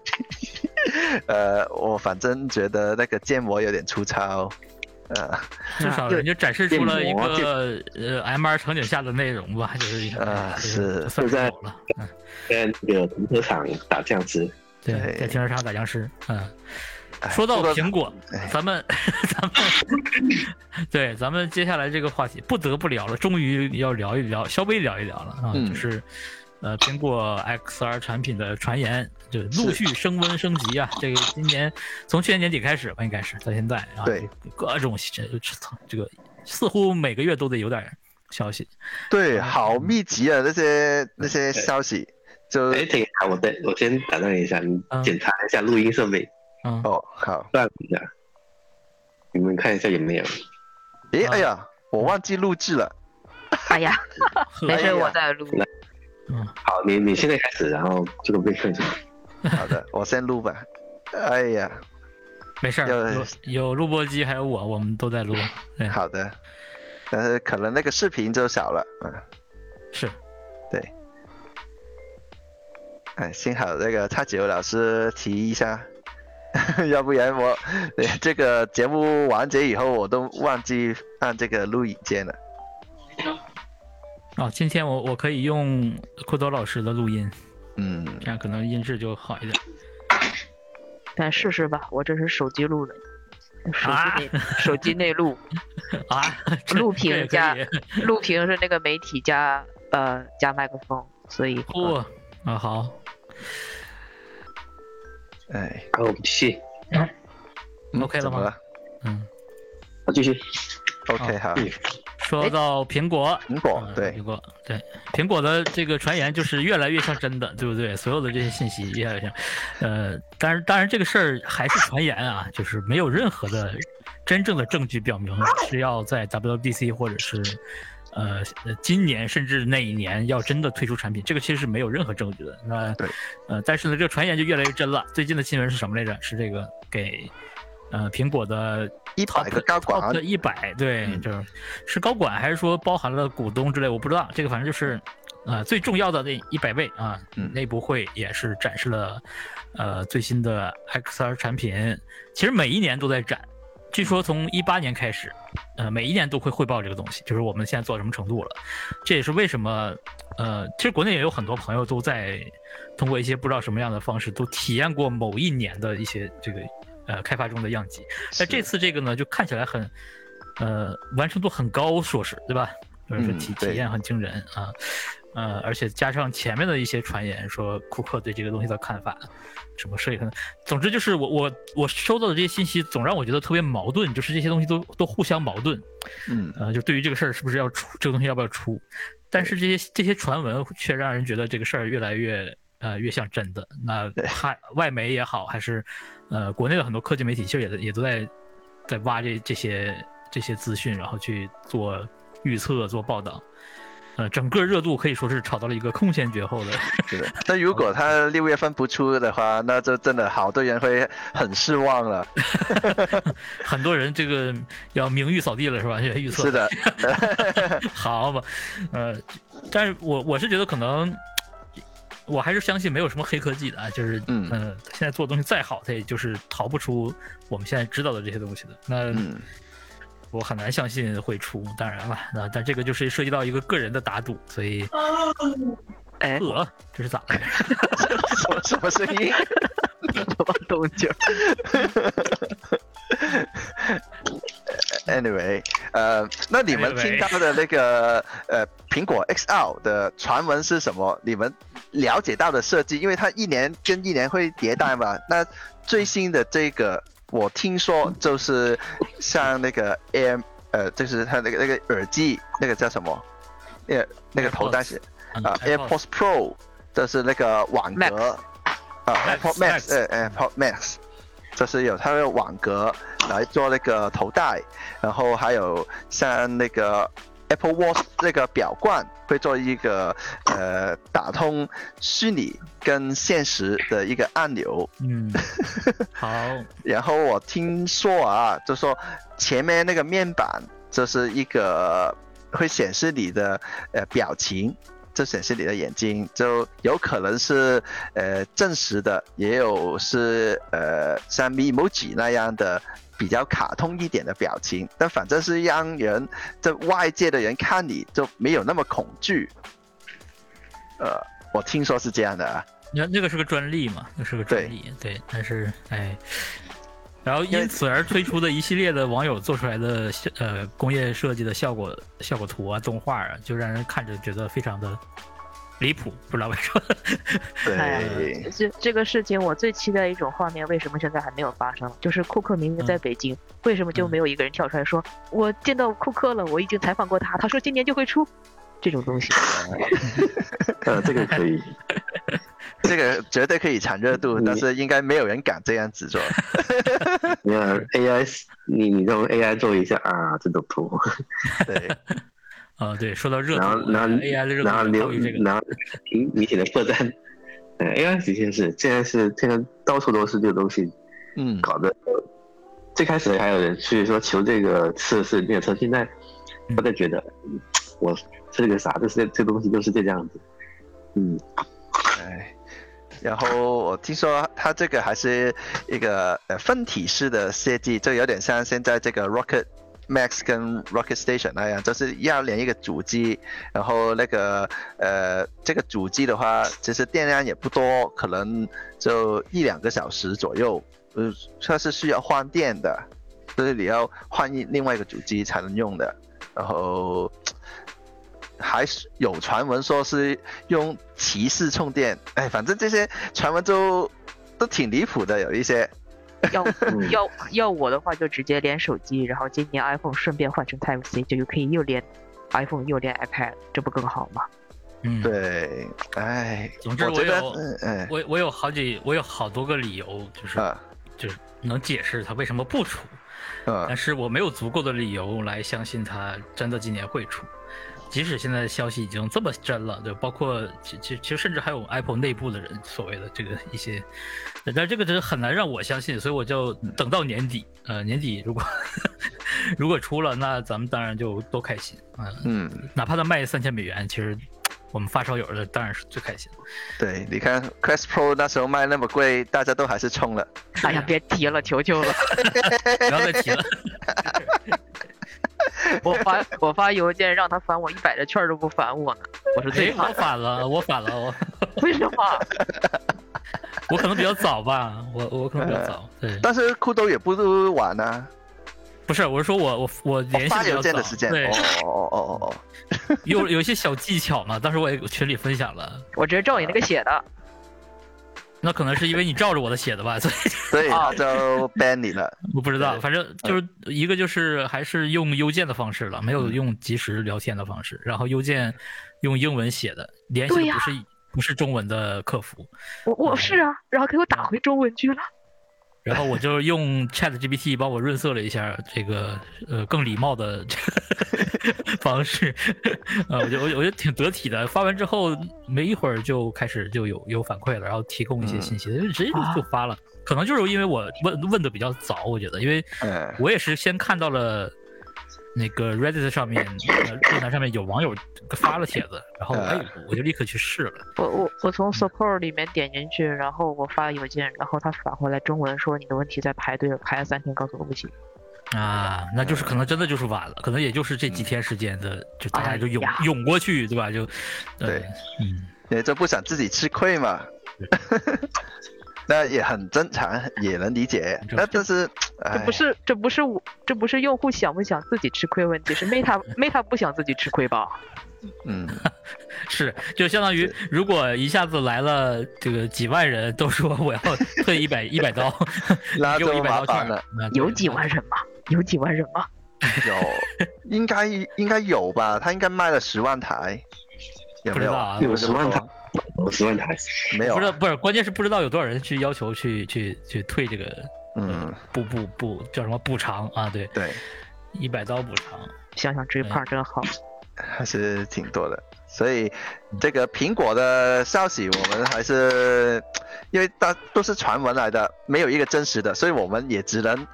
[laughs] 呃，我反正觉得那个建模有点粗糙，呃，至少人家展示出了一个呃 MR 场景下的内容吧，就是啊就是就在在那个停车场打僵尸，对。在停车场打僵尸，嗯。哎说到苹果哎，咱们 [laughs] 咱们对咱们接下来这个话题不得不聊了，终于要聊一聊，稍微聊一聊了啊，嗯。就是呃苹果 XR 产品的传言就陆续升温升级啊，这个今年从去年年底开始吧，应该是到现在啊，对。各种这这个似乎每个月都得有点消息。对，好密集啊，那些那些消息。就哎，等一下，我再我先打断一下，你嗯。检查一下录音设备，嗯，哦，好。断一下，你们看一下有没有？诶，啊哎呀，我忘记录制了。[laughs] 哎呀，[laughs] 没事，我在录。嗯，好，你你现在开始，然后这个备份一下。[laughs] 好的，我先录吧。哎呀，没事儿，有有有录播机，还有我，我们都在录。对，好的。但是可能那个视频就少了，嗯，是。对。哎，幸好那个叉九老师提一下，[laughs] 要不然我呃这个节目完结以后，我都忘记按这个录影键了。哦，今天我我可以用库多老师的录音，嗯，这样可能音质就好一点。咱试试吧，我这是手机录的，手啊？机内、手机内录，[laughs] 啊，录屏加录屏是那个媒体加呃加麦克风，所以哦啊好，哎。好，我们继续，嗯 OK 了吗？了？嗯，好，继续。？OK，好。嗯。说到苹果，苹果嗯对。苹果对。苹果的这个传言就是越来越像真的，对不对？所有的这些信息越来越像，呃，当然当然这个事儿还是传言啊，就是没有任何的真正的证据表明是要在 WWDC 或者是呃呃今年甚至那一年要真的推出产品，这个其实是没有任何证据的。那对，呃，但是呢，这个传言就越来越真了。最近的新闻是什么来着？是这个给呃苹果的一百个高管 top 一百，对，嗯就是是高管还是说包含了股东之类，我不知道。这个反正就是，呃，最重要的那一百位啊，嗯内部会也是展示了，呃，最新的 XR 产品。其实每一年都在展，据说从一八年开始，呃，每一年都会汇报这个东西，就是我们现在做到什么程度了。这也是为什么，呃，其实国内也有很多朋友都在通过一些不知道什么样的方式，都体验过某一年的一些这个呃开发中的样机。那这次这个呢，就看起来很，呃，完成度很高，说是对吧？就是体体验很惊人啊，呃，而且加上前面的一些传言，说库克对这个东西的看法，什么设计可能，总之就是我我我收到的这些信息，总让我觉得特别矛盾，就是这些东西都都互相矛盾，嗯呃，就对于这个事儿是不是要出这个东西要不要出，但是这些这些传闻却让人觉得这个事儿越来越呃越像真的。那还外媒也好，还是呃国内的很多科技媒体，其实也也都在在挖这这些这些资讯，然后去做预测、做报道。呃，整个热度可以说是炒到了一个空前绝后的。[laughs] 是的。但如果他六月份不出的话，那就真的好多人会很失望了。[laughs] 很多人这个要名誉扫地了，是吧？预测是的，[laughs] 好吧，呃，但是我我是觉得可能，我还是相信没有什么黑科技的啊，就是嗯呃，现在做的东西再好，它也就是逃不出我们现在知道的这些东西的。那嗯，我很难相信会出，当然了，那但这个就是涉及到一个个人的打赌，所以哎，呃，这是咋了？什么什么声音？什 [laughs] 么动静？Anyway，呃，那你们听到的那个呃苹果 XR 的传闻是什么？你们了解到的设计，因为它一年跟一年会迭代嘛。那最新的这个，我听说就是像那个 Air，呃，就是它那个那个耳机，那个叫什么？那个那个头戴式嗯啊 AirPods Pro，这是那个网格。啊 AirPods Max，Max。呃 AirPods Max，这是有它的网格来做那个头戴，然后还有像那个 Apple Watch 这个表冠会做一个呃打通虚拟跟现实的一个按钮，嗯，[laughs] 好，然后我听说啊，就说前面那个面板就是一个会显示你的呃表情，就显示你的眼睛，就有可能是呃真实的，也有是呃像 emoji 那样的比较卡通一点的表情，但反正是让人这外界的人看你就没有那么恐惧。呃，我听说是这样的啊。那那个是个专利嘛，那是个专利，对，但是哎，然后因此而推出的一系列的网友做出来的效呃工业设计的效果效果图啊、动画啊，就让人看着觉得非常的离谱，不知道为什么。[laughs] 对，这这个事情我最期待的一种画面，为什么现在还没有发生？就是库克明明在北京，为什么就没有一个人跳出来说，我见到库克了，我已经采访过他，他说今年就会出这种东西。[laughs] 呃，这个可以。[laughs] 这个绝对可以抢热度，但是应该没有人敢这样子做。你看 AI，你你用 AI 做一下啊，这种图。对，啊对，说到热然后然后 AI 的热度，然后高于这个，然后明明显的破绽。呃，AI 的确是现在是现在到处都是这个东西，嗯，搞得最开始还有人去说求这个测试列车，现在我在觉得我这个啥，这是这东西就是这样子，嗯。哎，然后我听说它这个还是一个呃分体式的设计，就有点像现在这个 Rocket Max 跟 Rocket Station 那样，就是要连一个主机，然后那个呃这个主机的话，其实电量也不多，可能就一两个小时左右，呃，它是需要换电的，所以你要换一另外一个主机才能用的，然后。还是有传闻说是用骑士充电，哎，反正这些传闻都都挺离谱的，有一些。[laughs] 要要要我的话，就直接连手机，然后今年 iPhone 顺便换成 Type C，就可以又连 iPhone 又连 iPad，这不更好吗？嗯，对，哎，总之我有，嗯，我我有好几，我有好多个理由，就是就是能解释它为什么不出，但是我没有足够的理由来相信它真的今年会出。即使现在消息已经这么真了，对，包括其其其实甚至还有 Apple 内部的人所谓的这个一些，但这个真的很难让我相信，所以我就等到年底，呃，年底如果 [laughs] 如果出了，那咱们当然就多开心，嗯嗯，哪怕他卖三千美元，其实我们发烧友的当然是最开心。对，你看 Quest Pro 那时候卖那么贵，大家都还是冲了。哎呀，别提了，求求了，[laughs] 不要再提了。[laughs] [laughs] 我发我发邮件让他返我一百的券都不返我呢，我是最我返了，我返了，我 [laughs] 为什么？[laughs] 我可能比较早吧，我我可能比较早，对。但是酷豆也不晚呢，不是，我是说我我我联系发邮件的时间，对，哦哦哦哦，有有一些小技巧嘛，当时我也群里分享了，我直接照你那个写的。那可能是因为你照着我的写的吧，所以所以 [laughs] 就 ban 你了。[laughs] 我不知道，反正就是一个就是还是用邮件的方式了，没有用即时聊天的方式。然后邮件用英文写的，联系不是不是中文的客服。我我是啊，然后给我打回中文去了。然后我就用 Chat GPT 帮我润色了一下这个呃更礼貌的 [laughs] 方式，呃，我觉我我觉得挺得体的。发完之后没一会儿就开始就有有反馈了，然后提供一些信息，直接就发了。可能就是因为我问问的比较早，我觉得，因为我也是先看到了。那个 Reddit 上面，论坛上面有网友发了帖子，然后哎，我就立刻去试了。我我我从 Support 里面点进去，然后我发邮件，然后他返回来中文说你的问题在排队，排了三天，告诉我不行。啊，那就是可能真的就是晚了，可能也就是这几天时间的，就大家就涌涌过去，对吧？就对，嗯，也就不想自己吃亏嘛。[laughs] 那也很正常，也能理解。那这是，这不是这不是我这不是用户想不想自己吃亏问题，是 Meta Meta 不想自己吃亏吧？嗯，[laughs] 是，就相当于如果一下子来了这个几万人都说我要退一百一百刀，[laughs] 那就麻烦了。有几万人吗？有几万人吗？有，应该应该有吧？他应该卖了十万台，有没有？有十万台。十万台没有，不是不是，关键是不知道有多少人去要求去去去退这个，嗯，补补补叫什么补偿啊？对对，一百刀补偿，想想这一块真好，还是挺多的。所以这个苹果的消息，我们还是因为大都是传闻来的，没有一个真实的，所以我们也只能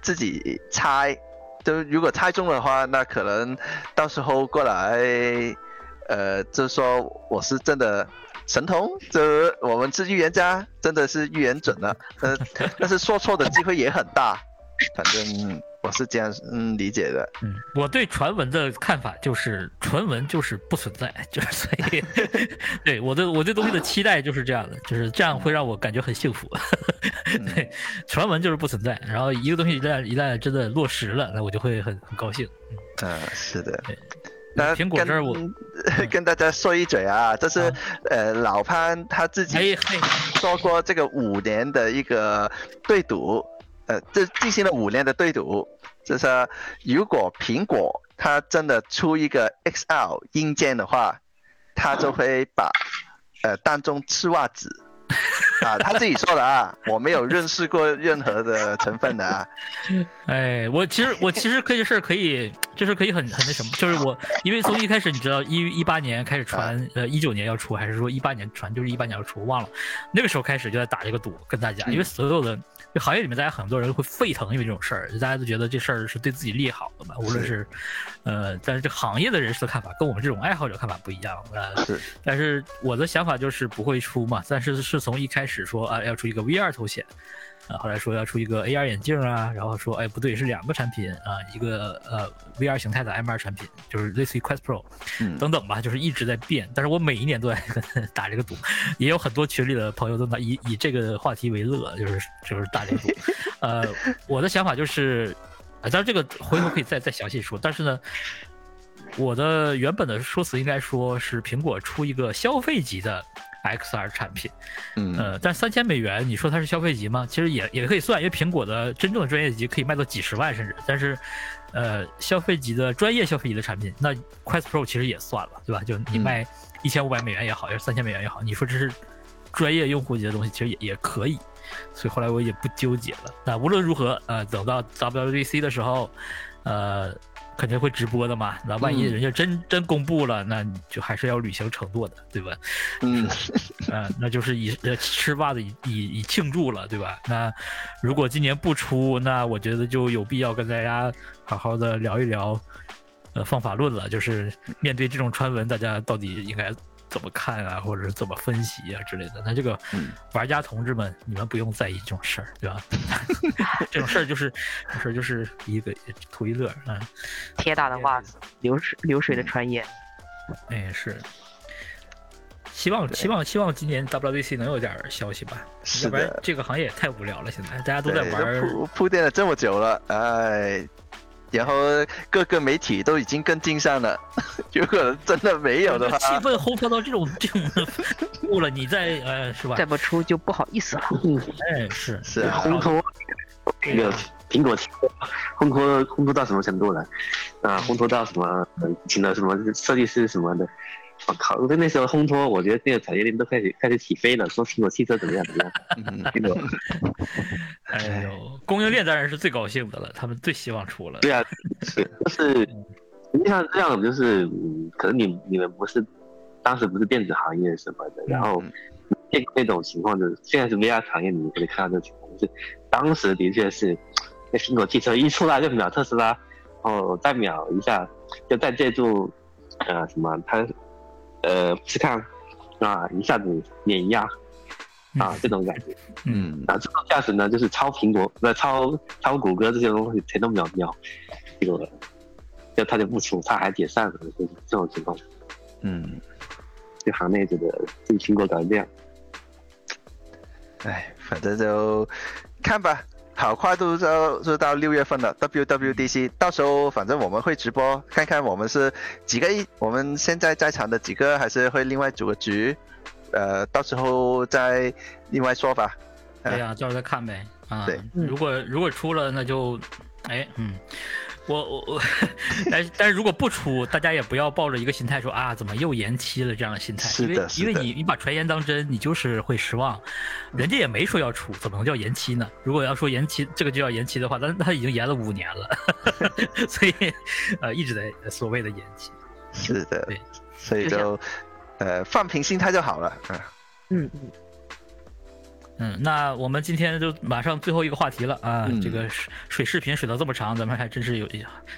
自己猜。就如果猜中的话，那可能到时候过来。呃，就是说我是真的神童，这我们是预言家，真的是预言准了。呃，[laughs] 但是说错的机会也很大，反正我是这样嗯理解的。嗯，我对传闻的看法就是传闻就是不存在，[laughs] 就是所以 [laughs] 对我对我对东西的期待就是这样的，就是这样会让我感觉很幸福。对，传闻就是不存在，然后一个东西一旦一旦真的落实了，那我就会很很高兴。嗯，是的。那苹果这儿我跟跟大家说一嘴啊，这是、啊。呃老潘他自己说过这个五年的一个对赌，呃，这进行了五年的对赌，就是如果苹果它真的出一个 XL 硬件的话，它就会把呃当中吃袜子。[laughs] 啊，他自己说的啊，[laughs] 我没有认识过任何的成分的啊。[laughs] 哎，我其实我其实可以事儿可以，就是可以很很那什么，就是我因为从一开始你知道一一八年开始传，呃一九年要出，还是说一八年传，就是一八年要出，我忘了，那个时候开始就在打这个赌，跟大家，因为所有的就行业里面，大家很多人会沸腾，因为这种事儿，大家都觉得这事儿是对自己利好的嘛，无论是，呃，但是这行业的人士的看法跟我们这种爱好者看法不一样，呃，是，但是我的想法就是不会出嘛，但是是从一开始说啊要出一个 VR 头显。啊，后来说要出一个 AR 眼镜啊，然后说，哎，不对，是两个产品啊，一个呃 VR 形态的 MR 产品，就是类似于 Quest Pro 嗯等等吧，就是一直在变。但是我每一年都在 [laughs] 打这个赌，也有很多群里的朋友都拿以以这个话题为乐，就是就是打这个赌。呃，我的想法就是，啊，当然这个回头可以再再详细说，但是呢。我的原本的说辞应该说是苹果出一个消费级的 XR 产品，嗯呃，但三千美元，你说它是消费级吗？其实也也可以算，因为苹果的真正的专业级可以卖到几十万甚至，但是，呃，消费级的专业消费级的产品，那 Quest Pro 其实也算了，对吧？就你卖一千五百美元也好，要是三千美元也好，你说这是专业用户级的东西，其实也也可以。所以后来我也不纠结了。那无论如何，呃，等到 WWDC 的时候，呃，肯定会直播的嘛。那万一嗯人家真、真公布了，那你就还是要履行承诺的，对吧？嗯 [laughs] 呃，那就是以呃吃袜子以以以庆祝了，对吧？那如果今年不出，那我觉得就有必要跟大家好好的聊一聊，呃，方法论了，就是面对这种传闻，大家到底应该怎么看啊，或者是怎么分析啊之类的。那这个嗯玩家同志们，你们不用在意这种事儿，对吧？[laughs] 这种事儿就是，这种事儿就是一个图一乐，嗯，铁打的袜子，流水流水的传言。哎是。希望希望希望今年 WWDC 能有点儿消息吧，是要不然这个行业也太无聊了。现在大家都在玩，铺铺垫了这么久了，哎，然后各个媒体都已经跟进上了，[laughs] 如果真的没有的话，气氛烘托到这种 [laughs] 这种度了，你再呃是吧？再不出就不好意思了。嗯哎是是啊，烘托那个苹果烘托烘托到什么程度了？啊，烘托到什么？呃请了什么设计师什么的。我 [laughs] 靠！那那时候烘托，我觉得那个产业链都开始开始起飞了，说苹果汽车怎么样怎么样。嗯苹果哎呦，供应链当然是最高兴的了，他们最希望出了。对啊，是就是实际上这样，就是嗯，可能你你们不是当时不是电子行业什么的，然后嗯见过那种情况，就是现在是 VR 行业，你们可以看到这种情况，就是当时的确是，那苹果汽车一出来就秒特斯拉，哦，再秒一下，就再借助呃什么它呃去看啊，一下子碾压啊这种感觉。嗯，然后自动驾驶呢，就是超苹果、那超超谷歌这些东西全都秒秒，这个就他就不出，他还解散了，就是这种情况，嗯，就行内觉得这个苹果搞成这样，哎，反正就看吧，好快都到就到六月份了，WWDC，到时候反正我们会直播，看看我们是几个一，我们现在在场的几个，还是会另外组个局，呃，到时候再另外说吧。对呀、到时候再看呗。啊，对如果如果出了，那就，哎，嗯，我我我，但是但是如果不出，大家也不要抱着一个心态说啊，怎么又延期了这样的心态，是的因为因为你你把传言当真，你就是会失望，人家也没说要出，怎么能叫延期呢？如果要说延期，这个就要延期的话，那他已经延了五年了，[laughs] 所以呃一直在所谓的延期。是的对，所以就就呃放平心态就好了。嗯，嗯嗯，嗯，那我们今天就马上最后一个话题了啊！嗯这个水水视频水到这么长，咱们还真是有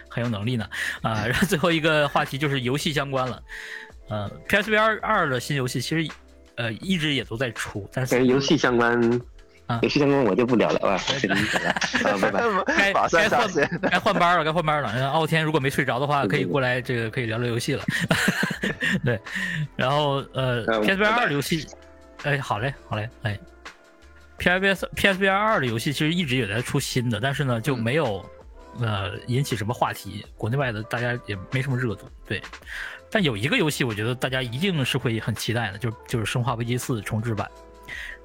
很有能力呢啊！然后最后一个话题就是游戏相关了，呃，PSVR 二的新游戏其实呃一直也都在出，但是跟游戏相关啊，游戏相关我就不聊了，[laughs] 啊，跟你讲了，啊，拜拜。该该换。该换班了，该换班了。然后傲天如果没睡着的话，可以过来这个可以聊聊游戏了。[laughs] 对，然后呃，PSVR 二的游戏，哎，好嘞，好嘞，哎，PSVR PSVR 二的游戏其实一直也在出新的，但是呢就没有呃引起什么话题，国内外的大家也没什么热度。对，但有一个游戏，我觉得大家一定是会很期待的，就就是《生化危机四》重置版，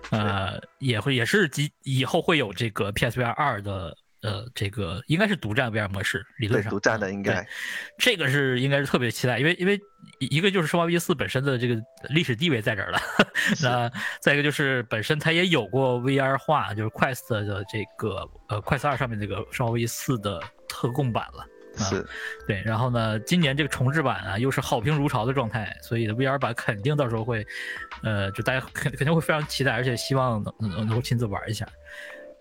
呃，也会也是及以后会有这个 PSVR 二的。呃，这个应该是独占 VR 模式，理论上独占的应该，这个是应该是特别期待，因为因为一个就是《生化危机四》本身的这个历史地位在这儿了，那再一个就是本身它也有过 VR 化，就是 Quest 的这个呃 Quest 二上面这个《生化危机四》的特供版了，是，对，然后呢，今年这个重置版啊又是好评如潮的状态，所以 VR 版肯定到时候会，呃，就大家肯肯定会非常期待，而且希望能能能够亲自玩一下。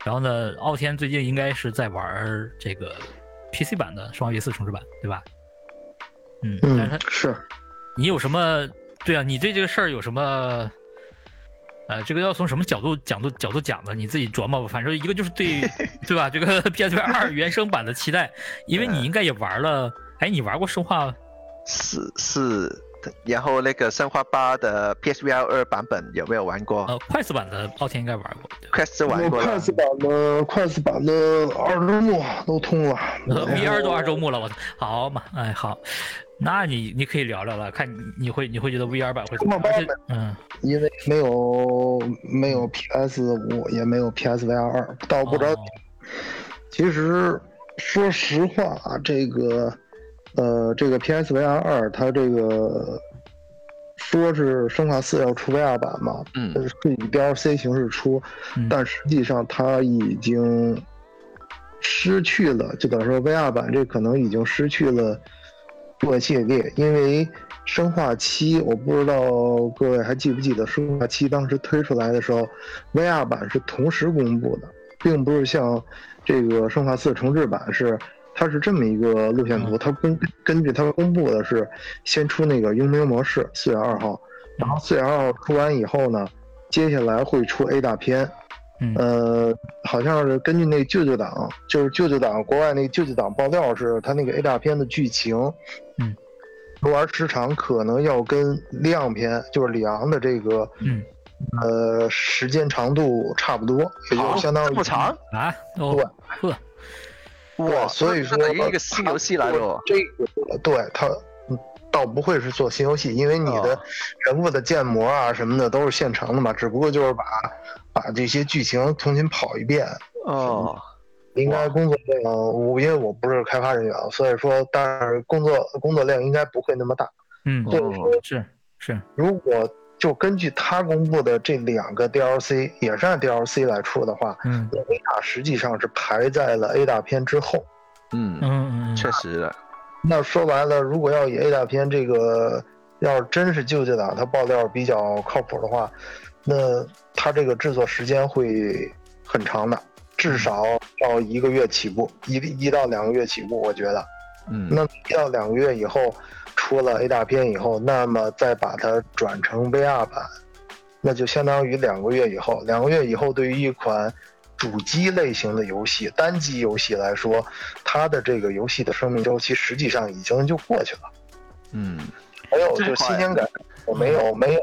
然后呢，傲天最近应该是在玩这个 PC 版的《生化危机四》重置版，对吧？嗯但，是是。你有什么？对啊，你对这个事儿有什么？呃，这个要从什么角度角度角度讲呢？你自己琢磨吧。反正一个就是对，[laughs] 对吧？这个 [laughs] PSV 二 [laughs] 原生版的期待，因为你应该也玩了。哎，你玩过《生化》？是是。然后那个生化八的 PSVR 二版本有没有玩过？呃，快速版的奥天应该玩过。快速玩过。快速版的快速版的二周目都通了。[laughs] VR 都二周目了，我操，好嘛，哎好，那你你可以聊聊了，看你会你会觉得 VR 版会怎么样？嗯，因为没有没有 PS 五，也没有 PSVR 二，倒不着。其实说实话，这个。呃，这个 PSVR 二，它这个说是生化四要出 VR 版嘛，嗯，是以 DLC 形式出，但实际上它已经失去了，就等于说 VR 版这可能已经失去了多系列，因为生化七，我不知道各位还记不记得生化七当时推出来的时候，VR 版是同时公布的，并不是像这个生化四重置版是。它是这么一个路线图，它根根据它公布的是先出那个佣兵模式，四月二号，然后四月二号出完以后呢，接下来会出 A 大片，呃，好像是根据那舅舅党，就是舅舅党国外那舅舅党爆料是，他那个 A 大片的剧情，嗯，游玩时长可能要跟亮片，就是里昂的这个，嗯，呃，时间长度差不多，也就相当于这么长？啊，对，呵。哇，所以说一个新游戏来了，这个对他倒不会是做新游戏，因为你的人物的建模啊什么的都是现成的嘛，只不过就是把把这些剧情重新跑一遍。哦，应该工作量，我因为我不是开发人员，所以说，但是工作工作量应该不会那么大。嗯，就是说，是是，如果。就根据他公布的这两个 DLC，也是按 DLC 来出的话，嗯，维塔实际上是排在了 A 大片之后。嗯嗯嗯，确实的。那说白了，如果要以 A 大片这个，要是真是舅舅党他爆料比较靠谱的话，那他这个制作时间会很长的，至少要一个月起步，一一到两个月起步，我觉得。嗯，那一到两个月以后。出了 A 大片以后，那么再把它转成 VR 版，那就相当于两个月以后。两个月以后，对于一款主机类型的游戏、单机游戏来说，它的这个游戏的生命周期实际上已经就过去了。嗯，没有就新鲜感，我没有没有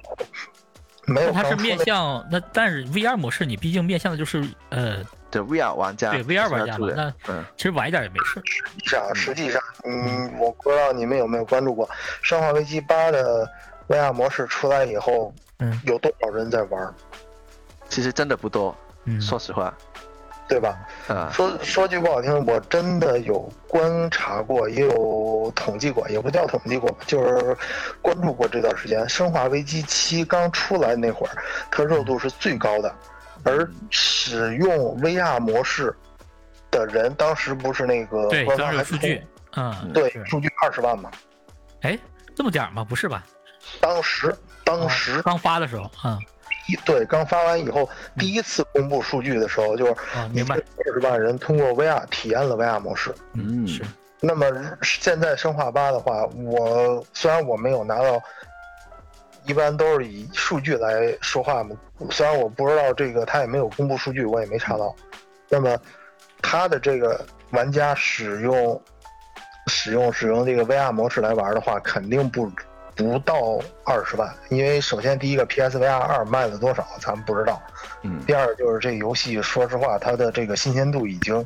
没有。它是面向那，但是 VR 模式你毕竟面向的就是呃。对 VR 玩家，对 VR 玩家嘛，那其实晚一点也没事。实际上，实际上，嗯，我不知道你们有没有关注过《生化危机八》的 VR 模式出来以后，嗯，有多少人在玩？其实真的不多，嗯，说实话，对吧？啊，说说句不好听，我真的有观察过，也有统计过，也不叫统计过，就是关注过这段时间，《生化危机七》刚出来那会儿，它热度是最高的。而使用 VR 模式的人，当时不是那个官方还数据，嗯，对，数据二十万嘛？哎，这么点儿吗？不是吧？当时，当时刚发的时候，嗯，一对刚发完以后，第一次公布数据的时候，就是明白，二十万人通过 VR 体验了 VR 模式，嗯，是。那么现在生化八的话，我虽然我没有拿到。一般都是以数据来说话嘛，虽然我不知道这个，他也没有公布数据，我也没查到。那么，他的这个玩家使用使用使用这个 VR 模式来玩的话，肯定不不到二十万，因为首先第一个 PSVR 二卖了多少，咱们不知道。嗯。第二就是这游戏，说实话，它的这个新鲜度已经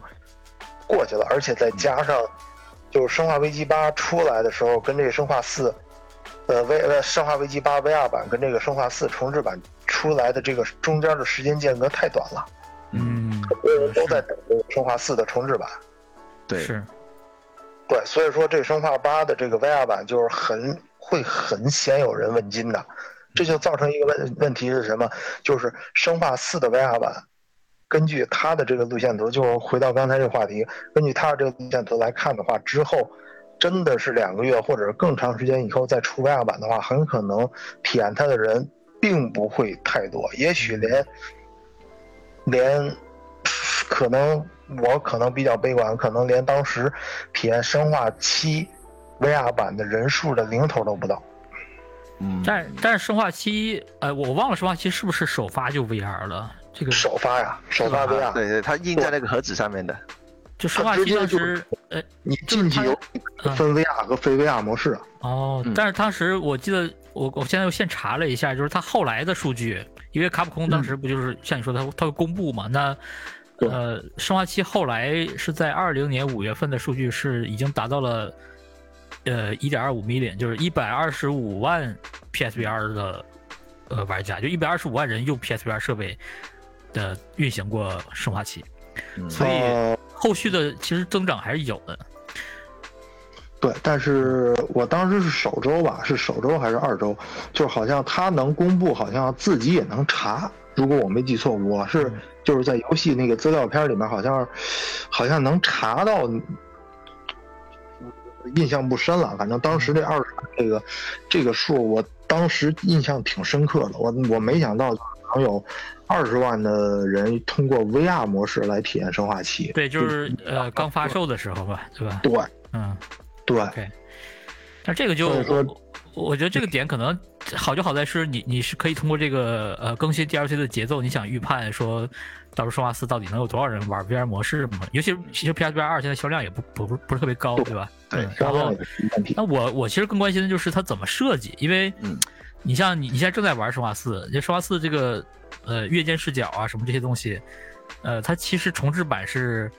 过去了，而且再加上就是《生化危机八》出来的时候，跟这个《生化四》呃 V 呃《生化危机八》VR 版跟这个《生化四》重置版出来的这个中间的时间间隔太短了，嗯，很多人都在等这个《生化四》的重置版。对，是，对，所以说这《生化八》的这个 VR 版就是很会很鲜有人问津的，这就造成一个问问题是什么？就是《生化四》的 VR 版，根据它的这个路线图，就是回到刚才这个话题，根据它的这个路线图来看的话，之后真的是两个月或者更长时间以后再出 VR 版的话，很可能体验它的人并不会太多，也许连连可能。我可能比较悲观，可能连当时体验《生化七》VR 版的人数的零头都不到。嗯，但但是《生化七》呃，我忘了《生化七》是不是首发就 VR 了？这个首发呀，首发 VR。对对，它印在那个盒子上面的。就《生化七》当时，呃，你进去有分 VR 和非 VR 模式。哦，但是当时我记得，我我现在又现查了一下，就是它后来的数据，因为卡普空当时不就是像你说的，它会公布嘛？那呃，生化七后来是在二零年五月份的数据是已经达到了，呃，一点二五 million，就是一百二十五万 PSVR 的呃玩家，就一百二十五万人用 PSVR 设备的运行过生化七，所以后续的其实增长还是有的。对，但是我当时是首周吧，是首周还是二周？就好像他能公布，好像自己也能查。如果我没记错，我是就是在游戏那个资料片里面，好像好像能查到，印象不深了。反正当时这二十这个这个数，我当时印象挺深刻的。我我没想到能有二十万的人通过 VR 模式来体验生化七。对，就是呃刚发售的时候吧，对吧？对，嗯，对。但这个就我我觉得这个点可能。好就好在是你你是可以通过这个呃更新 DLC 的节奏，你想预判说到时候生化四到底能有多少人玩 VR 模式嘛？尤其其实 PSVR 二现在销量也不不不不是特别高，对吧？对。然后那我我其实更关心的就是它怎么设计，因为你像你你现在正在玩生化四，这生化四这个呃月间视角啊什么这些东西，呃它其实重置版是。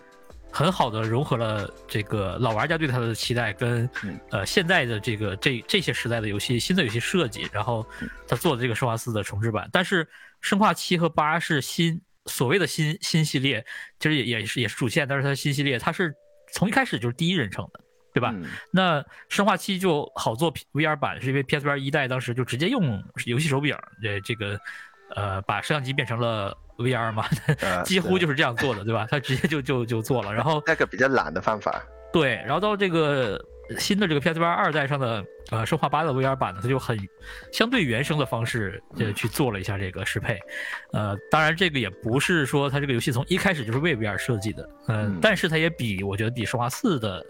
很好的融合了这个老玩家对它的期待，跟呃现在的这个这这些时代的游戏新的游戏设计，然后他做的这个生化四的重置版。但是生化七和八是新所谓的新新系列，其实也也是也是主线，但是它新系列它是从一开始就是第一人称的，对吧？那生化七就好做 VR 版，是因为 PSVR 一代当时就直接用游戏手柄，这这个呃把摄像机变成了。VR 嘛，几乎就是这样做的，对吧？他直接就就就做了，然后那个比较懒的方法。对，然后到这个新的这个 PSVR 二代上的呃生化八的 VR 版呢，它就很相对原生的方式呃去做了一下这个适配。呃，当然这个也不是说它这个游戏从一开始就是为 VR 设计的，嗯，但是它也比我觉得比生化四的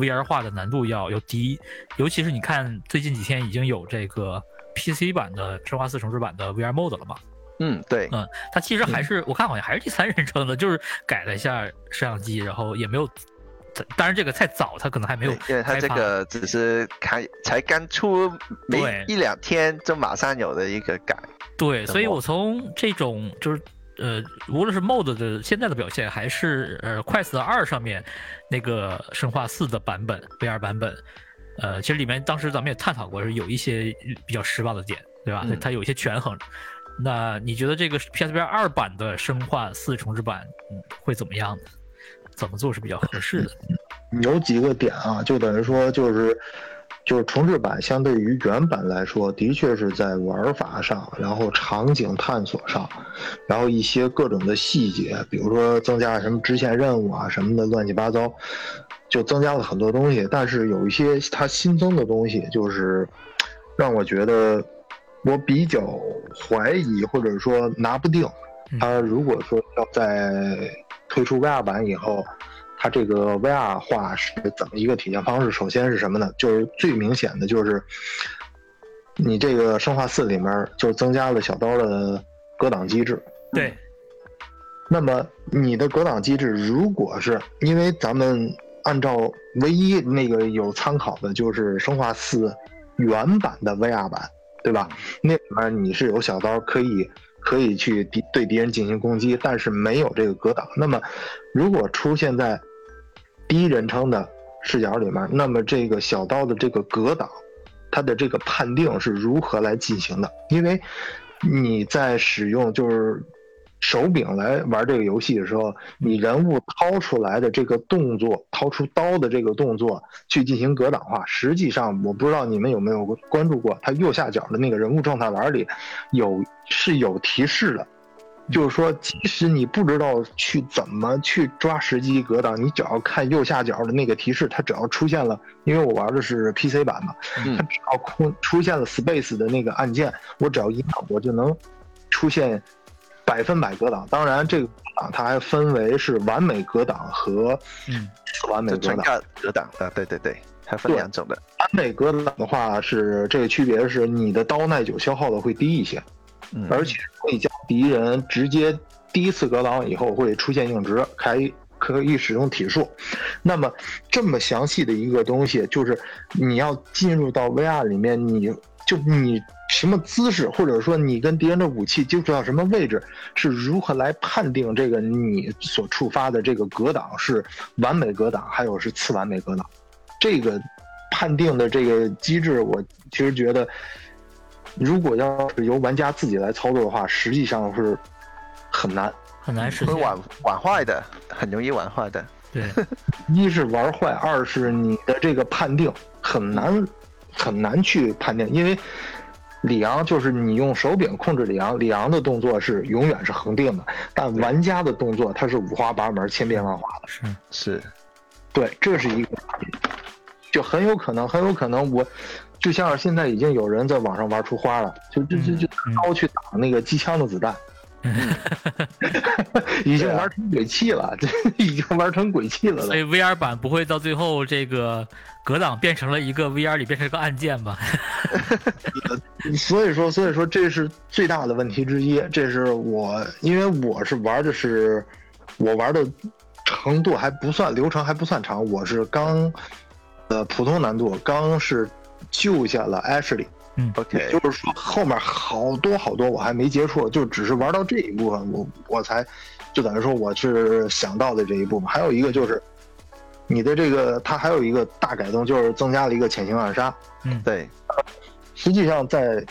VR 化的难度要要低，尤其是你看最近几天已经有这个 PC 版的生化四重置版的 VR Mode 了嘛。嗯，对，嗯，它其实还是我看好像还是第三人称的，就是改了一下摄像机，然后也没有，当然这个太早，它可能还没有，因为它这个只是开才刚出没一两天，就马上有的一个改。对，所以我从这种就是呃，无论是 MOD 的现在的表现，还是呃 Quest 二上面那个生化四的版本 VR 版本，呃，其实里面当时咱们也探讨过，是有一些比较失望的点，对吧？它有一些权衡。那你觉得这个 PSVR 二版的生化四重置版，嗯，会怎么样呢？怎么做是比较合适的？有几个点啊，就等于说就是，就是重置版相对于原版来说，的确是在玩法上，然后场景探索上，然后一些各种的细节，比如说增加了什么支线任务啊什么的乱七八糟，就增加了很多东西。但是有一些它新增的东西，就是让我觉得。我比较怀疑，或者说拿不定，它如果说要在推出 VR 版以后，它这个 VR 化是怎么一个体现方式？首先是什么呢？就是最明显的就是，你这个生化四里面就增加了小刀的格挡机制。对。那么你的格挡机制，如果是因为咱们按照唯一那个有参考的就是生化四原版的 VR 版。对吧？那里面你是有小刀可以可以去敌对敌人进行攻击，但是没有这个格挡。那么，如果出现在第一人称的视角里面，那么这个小刀的这个格挡，它的这个判定是如何来进行的？因为你在使用就是手柄来玩这个游戏的时候，你人物掏出来的这个动作，掏出刀的这个动作去进行格挡化，实际上我不知道你们有没有关注过，它右下角的那个人物状态栏里有是有提示的。就是说，即使你不知道去怎么去抓时机格挡，你只要看右下角的那个提示，它只要出现了，因为我玩的是 PC 版嘛，它只要空出现了 Space 的那个按键，我只要一按，我就能出现百分百格挡。当然，这个挡它还分为是完美格挡和次完美格挡。格挡啊，对对对，还分两种的。完美格挡的话是这个区别是你的刀耐久消耗的会低一些。而且可以将敌人直接第一次格挡以后会出现硬直，可以可以使用体术。那么这么详细的一个东西，就是你要进入到 VR 里面，你就你什么姿势，或者说你跟敌人的武器接触到什么位置，是如何来判定这个你所触发的这个格挡是完美格挡，还有是次完美格挡？这个判定的这个机制，我其实觉得。如果要是由玩家自己来操作的话，实际上是很难，很难实现，会玩玩坏的，很容易玩坏的。对，[laughs] 一是玩坏，二是你的这个判定很难，很难去判定，因为里昂就是你用手柄控制里昂，里昂的动作是永远是恒定的，但玩家的动作它是五花八门、千变万化的。是是，对，这是一个，就很有可能，很有可能我。就像是现在已经有人在网上玩出花了，就就就就刀去打那个机枪的子弹，[laughs] [laughs] 已经玩成鬼泣了，这已经玩成鬼泣了。所以 VR 版不会到最后这个格挡变成了一个 VR 里变成一个按键吧？[laughs] 所以说，所以说这是最大的问题之一。这是我，因为我是玩的是，我玩的程度还不算流程还不算长，我是刚呃普通难度刚是。救下了 Ashley，嗯，OK，就是说后面好多好多我还没接触，就只是玩到这一部分，我我才就等于说我是想到的这一部分。还有一个就是你的这个，它还有一个大改动，就是增加了一个潜行暗杀。嗯，对。实际上在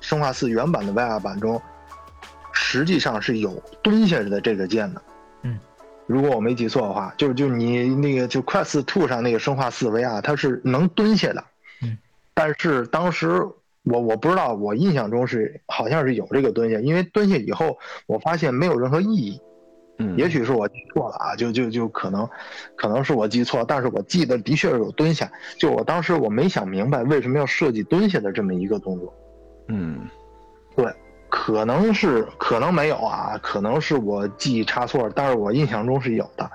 生化四原版的 VR 版中，实际上是有蹲下的这个键的。嗯，如果我没记错的话，就是就你那个就 Quest Two 上那个生化四 VR，它是能蹲下的。但是当时我我不知道，我印象中是好像是有这个蹲下，因为蹲下以后我发现没有任何意义，嗯，也许是我记错了啊，就就就可能，可能是我记错，但是我记得的确是有蹲下，就我当时我没想明白为什么要设计蹲下的这么一个动作，嗯，对。可能是可能没有啊，可能是我记忆差错，但是我印象中是有的。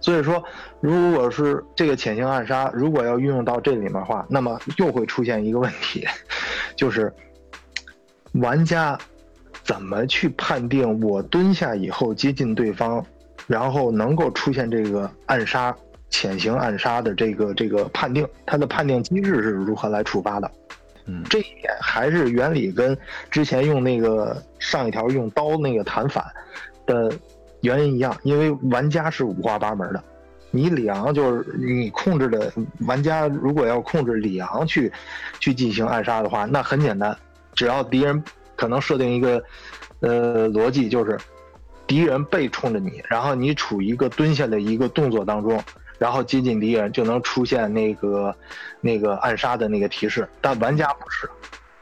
所以说，如果是这个潜行暗杀，如果要运用到这里面的话，那么又会出现一个问题，[laughs] 就是玩家怎么去判定我蹲下以后接近对方，然后能够出现这个暗杀、潜行暗杀的这个这个判定，它的判定机制是如何来触发的？嗯，这一点还是原理跟之前用那个上一条用刀那个弹反的原因一样，因为玩家是五花八门的。你里昂就是你控制的玩家，如果要控制里昂去去进行暗杀的话，那很简单，只要敌人可能设定一个呃逻辑，就是敌人背冲着你，然后你处于一个蹲下的一个动作当中。然后接近敌人就能出现那个那个暗杀的那个提示，但玩家不是，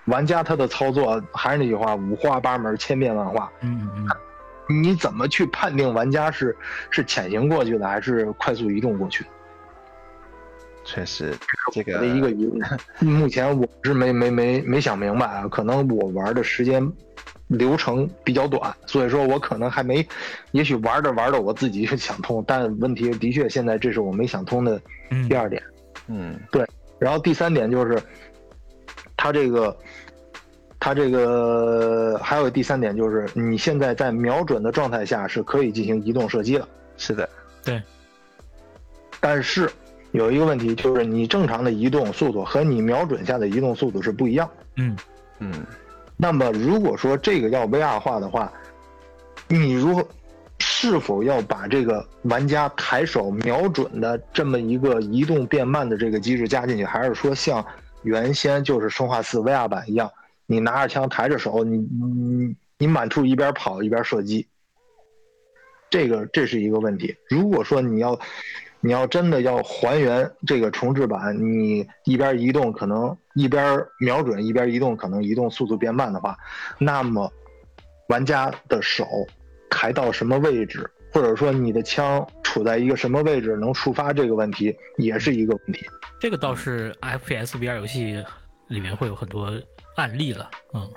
玩家他的操作还是那句话，五花八门，千变万化。嗯嗯，你怎么去判定玩家是是潜行过去的，还是快速移动过去？确实，这个的一个疑问，[laughs] 目前我是没没没没想明白啊，可能我玩的时间。流程比较短，所以说我可能还没，也许玩着玩着我自己就想通，但问题的确现在这是我没想通的第二点。嗯，对。然后第三点就是，它这个，它这个还有第三点就是，你现在在瞄准的状态下是可以进行移动射击的。是的，对。但是有一个问题就是，你正常的移动速度和你瞄准下的移动速度是不一样。嗯嗯。那么，如果说这个要 VR 化的话，你如何是否要把这个玩家抬手瞄准的这么一个移动变慢的这个机制加进去，还是说像原先就是生化四 VR 版一样，你拿着枪抬着手，你你你满处一边跑一边射击？这个这是一个问题。如果说你要你要真的要还原这个重置版，你一边移动可能一边瞄准一边移动，可能移动速度变慢的话，那么玩家的手抬到什么位置，或者说你的枪处在一个什么位置能触发这个问题，也是一个问题。这个倒是 FPS VR 游戏里面会有很多案例了，嗯，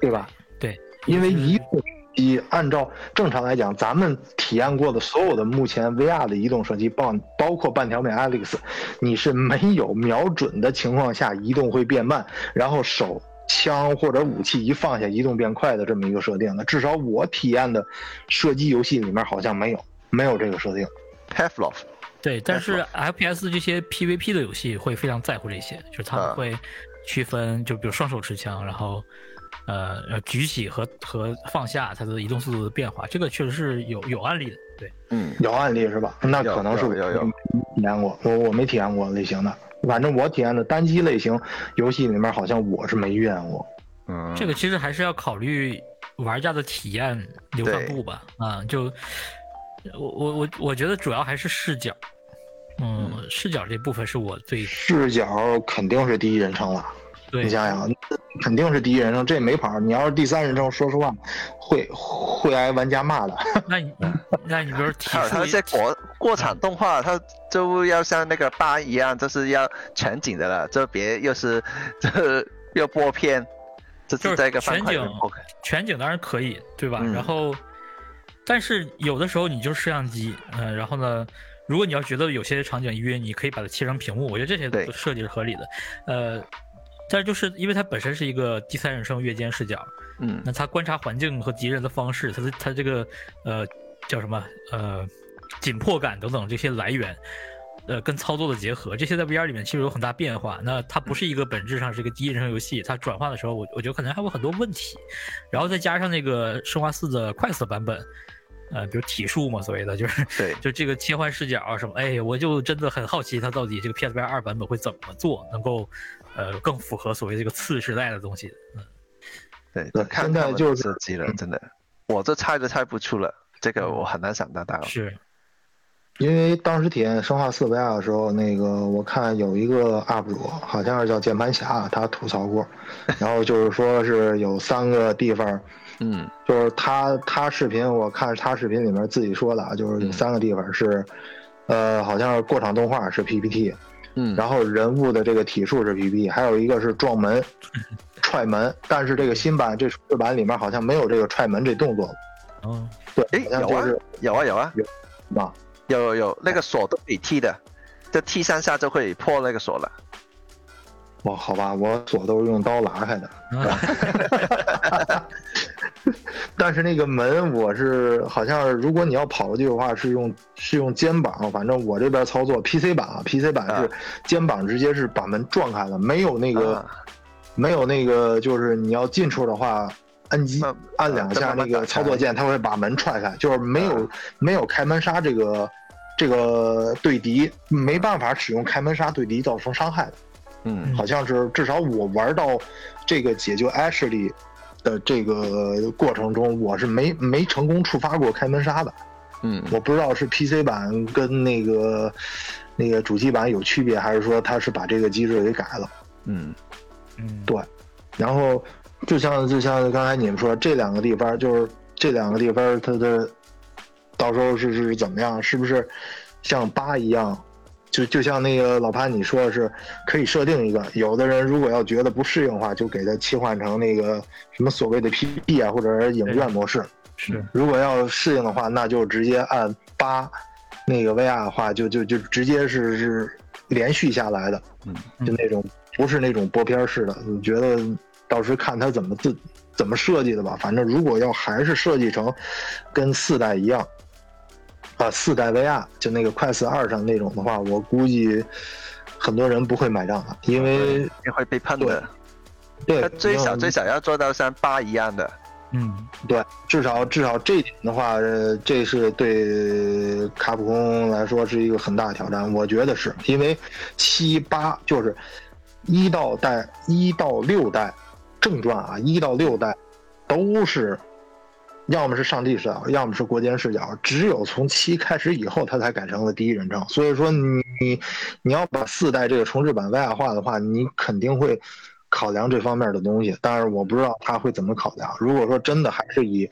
对吧？对，因为移动。以按照正常来讲，咱们体验过的所有的目前 VR 的移动射击，包包括半条命 Alex，你是没有瞄准的情况下移动会变慢，然后手枪或者武器一放下移动变快的这么一个设定的。至少我体验的射击游戏里面好像没有没有这个设定。p a v l o v 对，但是 FPS 这些 PVP 的游戏会非常在乎这些，就是他们会区分，就比如双手持枪，然后。呃，举起和和放下它的移动速度的变化，这个确实是有有案例的。对，嗯，有案例是吧？那可能是有有体验过，我我没体验过类型的，反正我体验的单机类型游戏里面，好像我是没遇见过。嗯，这个其实还是要考虑玩家的体验流畅度吧。啊，就我我我我觉得主要还是视角，嗯，视角这部分是我最视角肯定是第一人称了。你想想，肯定是第一人称，这没跑。你要是第三人称，说实话，会会挨玩家骂的。[laughs] 那你，那你比如还有那些国过场动画，它就要像那个八一样，就是要全景的了，这别又是这又播片，这是在一个全景。全景当然可以，对吧？然后，但是有的时候你就是摄像机，嗯，然后呢，如果你要觉得有些场景约，你可以把它切成屏幕，我觉得这些设计是合理的，呃。但是就是因为它本身是一个第三人称越肩视角，嗯，那它观察环境和敌人的方式，它的它这个呃叫什么呃紧迫感等等这些来源，呃跟操作的结合，这些在 VR 里面其实有很大变化。那它不是一个本质上是一个第一人称游戏，它转化的时候，我我觉得可能还有很多问题。然后再加上那个生化四的快速版本，呃，比如体术嘛，所谓的就是对，[laughs] 就这个切换视角啊什么，哎，我就真的很好奇它到底这个 PSVR 二版本会怎么做，能够。呃，更符合所谓这个次时代的东西，嗯，对，现在就是设计了，真的，我这猜都猜不出了，这个我很难想得到。是，因为当时体验生化四 VR 的时候，那个我看有一个 UP 主，好像是叫键盘侠，他吐槽过，[laughs] 然后就是说是有三个地方，嗯，就是他他视频，我看他视频里面自己说的，就是有三个地方是，呃，好像是过场动画是 PPT。嗯，然后人物的这个体术是 PP，还有一个是撞门、[laughs] 踹门，但是这个新版这这版里面好像没有这个踹门这动作。嗯，对，哎，有啊，有啊，有啊，有啊，有有有，那个锁都可以踢的，就踢三下就可以破那个锁了。哦，好吧，我锁都是用刀拉开的。[laughs] [laughs] 但是那个门，我是好像如果你要跑过去的话，是用是用肩膀。反正我这边操作 PC 版啊，PC 版是肩膀直接是把门撞开了，没有那个没有那个，就是你要进出的话，按击按两下那个操作键，它会把门踹开，就是没有没有开门杀这个这个对敌没办法使用开门杀对敌造成伤害的。嗯，好像是至少我玩到这个解救 Ashley 的这个过程中，我是没没成功触发过开门杀的。嗯，我不知道是 PC 版跟那个那个主机版有区别，还是说他是把这个机制给改了。嗯嗯，对。然后就像就像刚才你们说这两个地方，就是这两个地方它的到时候是是怎么样？是不是像八一样？就就像那个老潘你说的是，可以设定一个，有的人如果要觉得不适应的话，就给它切换成那个什么所谓的 PP 啊，或者是影院模式。是，如果要适应的话，那就直接按八，那个 VR 的话，就就就直接是是连续下来的，嗯，就那种不是那种播片式的。你觉得到时看他怎么自怎么设计的吧？反正如果要还是设计成跟四代一样。啊，四代 VR 就那个快四二上那种的话，我估计很多人不会买账的，因为你会被喷的。对，最少最少要做到像八一样的，嗯，对，至少至少这一点的话，呃，这是对卡普空来说是一个很大的挑战。我觉得是因为七八就是一到代一到六代正传啊，一到六代都是要么是上帝视角，要么是国间视角，只有从七开始以后，它才改成了第一人称。所以说你你要把四代这个重置版 VR 化的话，你肯定会。考量这方面的东西，但是我不知道他会怎么考量。如果说真的还是以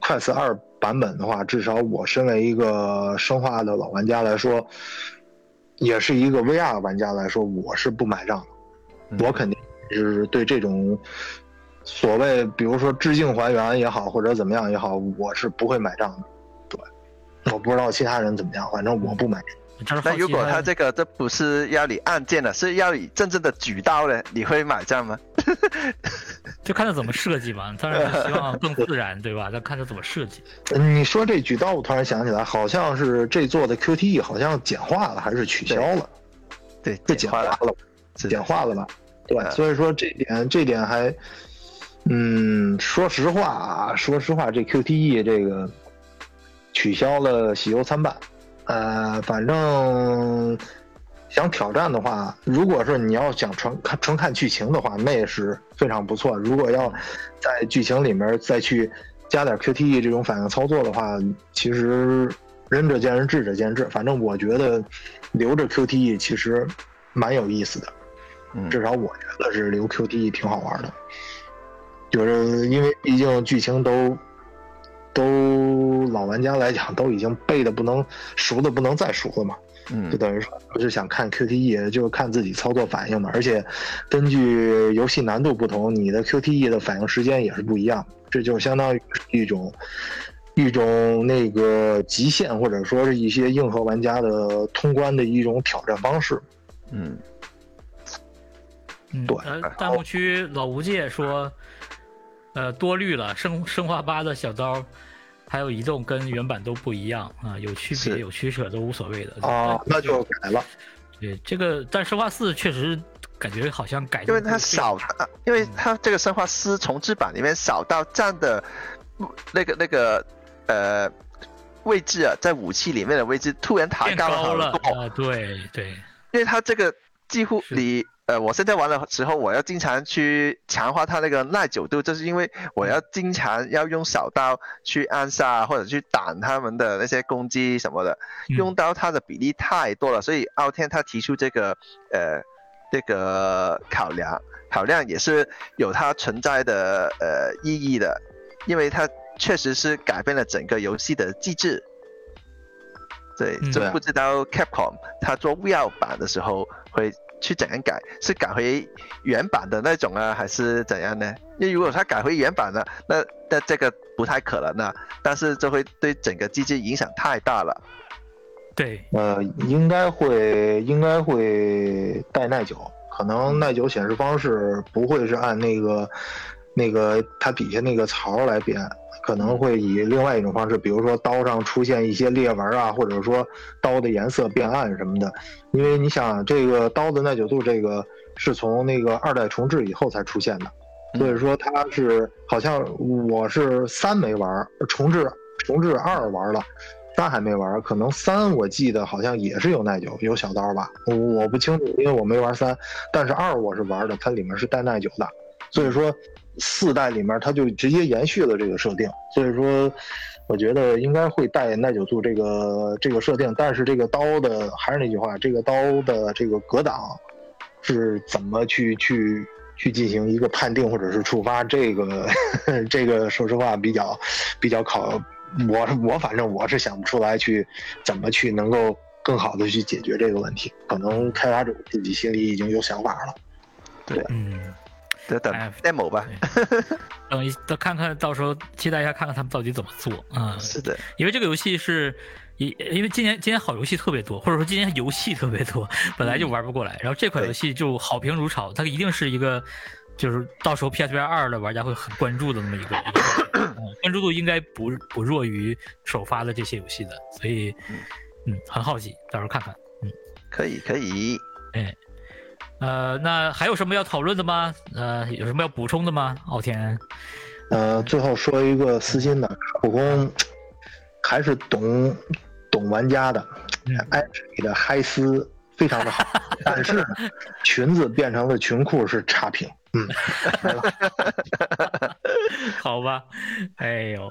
快四二版本的话，至少我身为一个生化的老玩家来说，也是一个 VR 玩家来说，我是不买账的。我肯定是对这种所谓，比如说致敬还原也好，或者怎么样也好，我是不会买账的。对，我不知道其他人怎么样，反正我不买。那如果他这个这不是要你按键的，是要你真正的举刀的，你会买账吗？[laughs] 就看他怎么设计吧，当然希望更自然，对吧？那看他怎么设计。[laughs] 你说这举刀，我突然想起来，好像是这座的 QTE 好像简化了，还是取消了？对，这简化了，简化了吧？对，所以说这点这点还，嗯，说实话啊，说实话，这 QTE 这个取消了喜忧参半。呃，反正想挑战的话，如果是你要想纯看纯看剧情的话，那也是非常不错。如果要在剧情里面再去加点 QTE 这种反应操作的话，其实仁者见仁，智者见智。反正我觉得留着 QTE 其实蛮有意思的，至少我觉得是留 QTE 挺好玩的，就是因为毕竟剧情都。都老玩家来讲，都已经背的不能熟的不能再熟了嘛。嗯，就等于说，不是想看 QTE，就是看自己操作反应嘛。而且，根据游戏难度不同，你的 QTE 的反应时间也是不一样。这就相当于一种一种那个极限，或者说是一些硬核玩家的通关的一种挑战方式。嗯，对。弹幕区老吴界说。呃，多虑了，生生化八的小刀，还有移动跟原版都不一样啊，有区别有取舍都无所谓的哦，那就改了。对这个，但生化四确实感觉好像改，因为它少，因为它这个生化四重置版里面少到站的，那个那个呃位置啊，在武器里面的位置突然抬高了啊，对对，因为它这个几乎你。呃，我现在玩的时候，我要经常去强化它那个耐久度，就是因为我要经常要用小刀去暗杀或者去挡他们的那些攻击什么的，用刀它的比例太多了，所以傲天他提出这个呃这个考量，考量也是有它存在的呃意义的，因为它确实是改变了整个游戏的机制。对，就不知道 Capcom 他做 VR 版的时候会。去怎样改？是改回原版的那种啊，还是怎样呢？因为如果他改回原版的，那那这个不太可能啊。但是这会对整个机制影响太大了。对，呃，应该会应该会带耐久，可能耐久显示方式不会是按那个那个它底下那个槽来变。可能会以另外一种方式，比如说刀上出现一些裂纹啊，或者说刀的颜色变暗什么的。因为你想，这个刀的耐久度，这个是从那个二代重置以后才出现的，所以说它是好像我是三没玩，重置重置二玩了，三还没玩。可能三我记得好像也是有耐久，有小刀吧，我不清楚，因为我没玩三。但是二我是玩的，它里面是带耐久的，所以说。四代里面，它就直接延续了这个设定，所以说，我觉得应该会带耐久度这个这个设定。但是这个刀的还是那句话，这个刀的这个格挡是怎么去去去进行一个判定或者是触发？这个 [laughs] 这个说实话比较比较考我我反正我是想不出来去怎么去能够更好的去解决这个问题。可能开发者自己心里已经有想法了。对，嗯。等 demo 吧，等一等看看到时候期待一下看看他们到底怎么做啊！[laughs] 是的，因为这个游戏是，因因为今年今年好游戏特别多，或者说今年游戏特别多，本来就玩不过来，然后这款游戏就好评如潮，它一定是一个就是到时候 PSVR 二的玩家会很关注的那么一个，[coughs] 关注度应该不不弱于首发的这些游戏的，所以嗯很好奇，到时候看看，嗯，可以可以，哎。呃，那还有什么要讨论的吗？呃，有什么要补充的吗？傲天，呃，最后说一个私心的，卡普空还是懂懂玩家的，艾你的嗨丝非常的好，[laughs] 但是裙子变成了裙裤是差评。嗯，[laughs] 好吧，哎呦，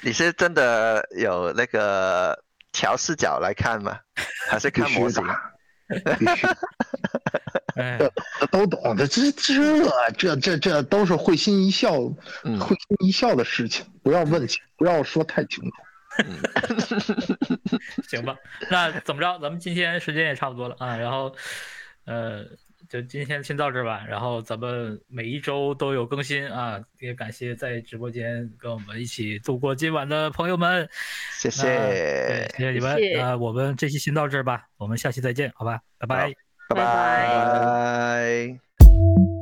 你是真的有那个调视角来看吗？还是看模型？[laughs] 必须，哎，都懂的，这这这这这都是会心一笑，会心一笑的事情，不要问清，不要说太清楚。[laughs] 行吧，那怎么着？咱们今天时间也差不多了啊，然后，呃。就今天先到这吧，然后咱们每一周都有更新啊！也感谢在直播间跟我们一起度过今晚的朋友们，谢谢，谢谢你们。那我们这期先到这吧，我们下期再见，好吧，拜拜，拜拜，拜拜。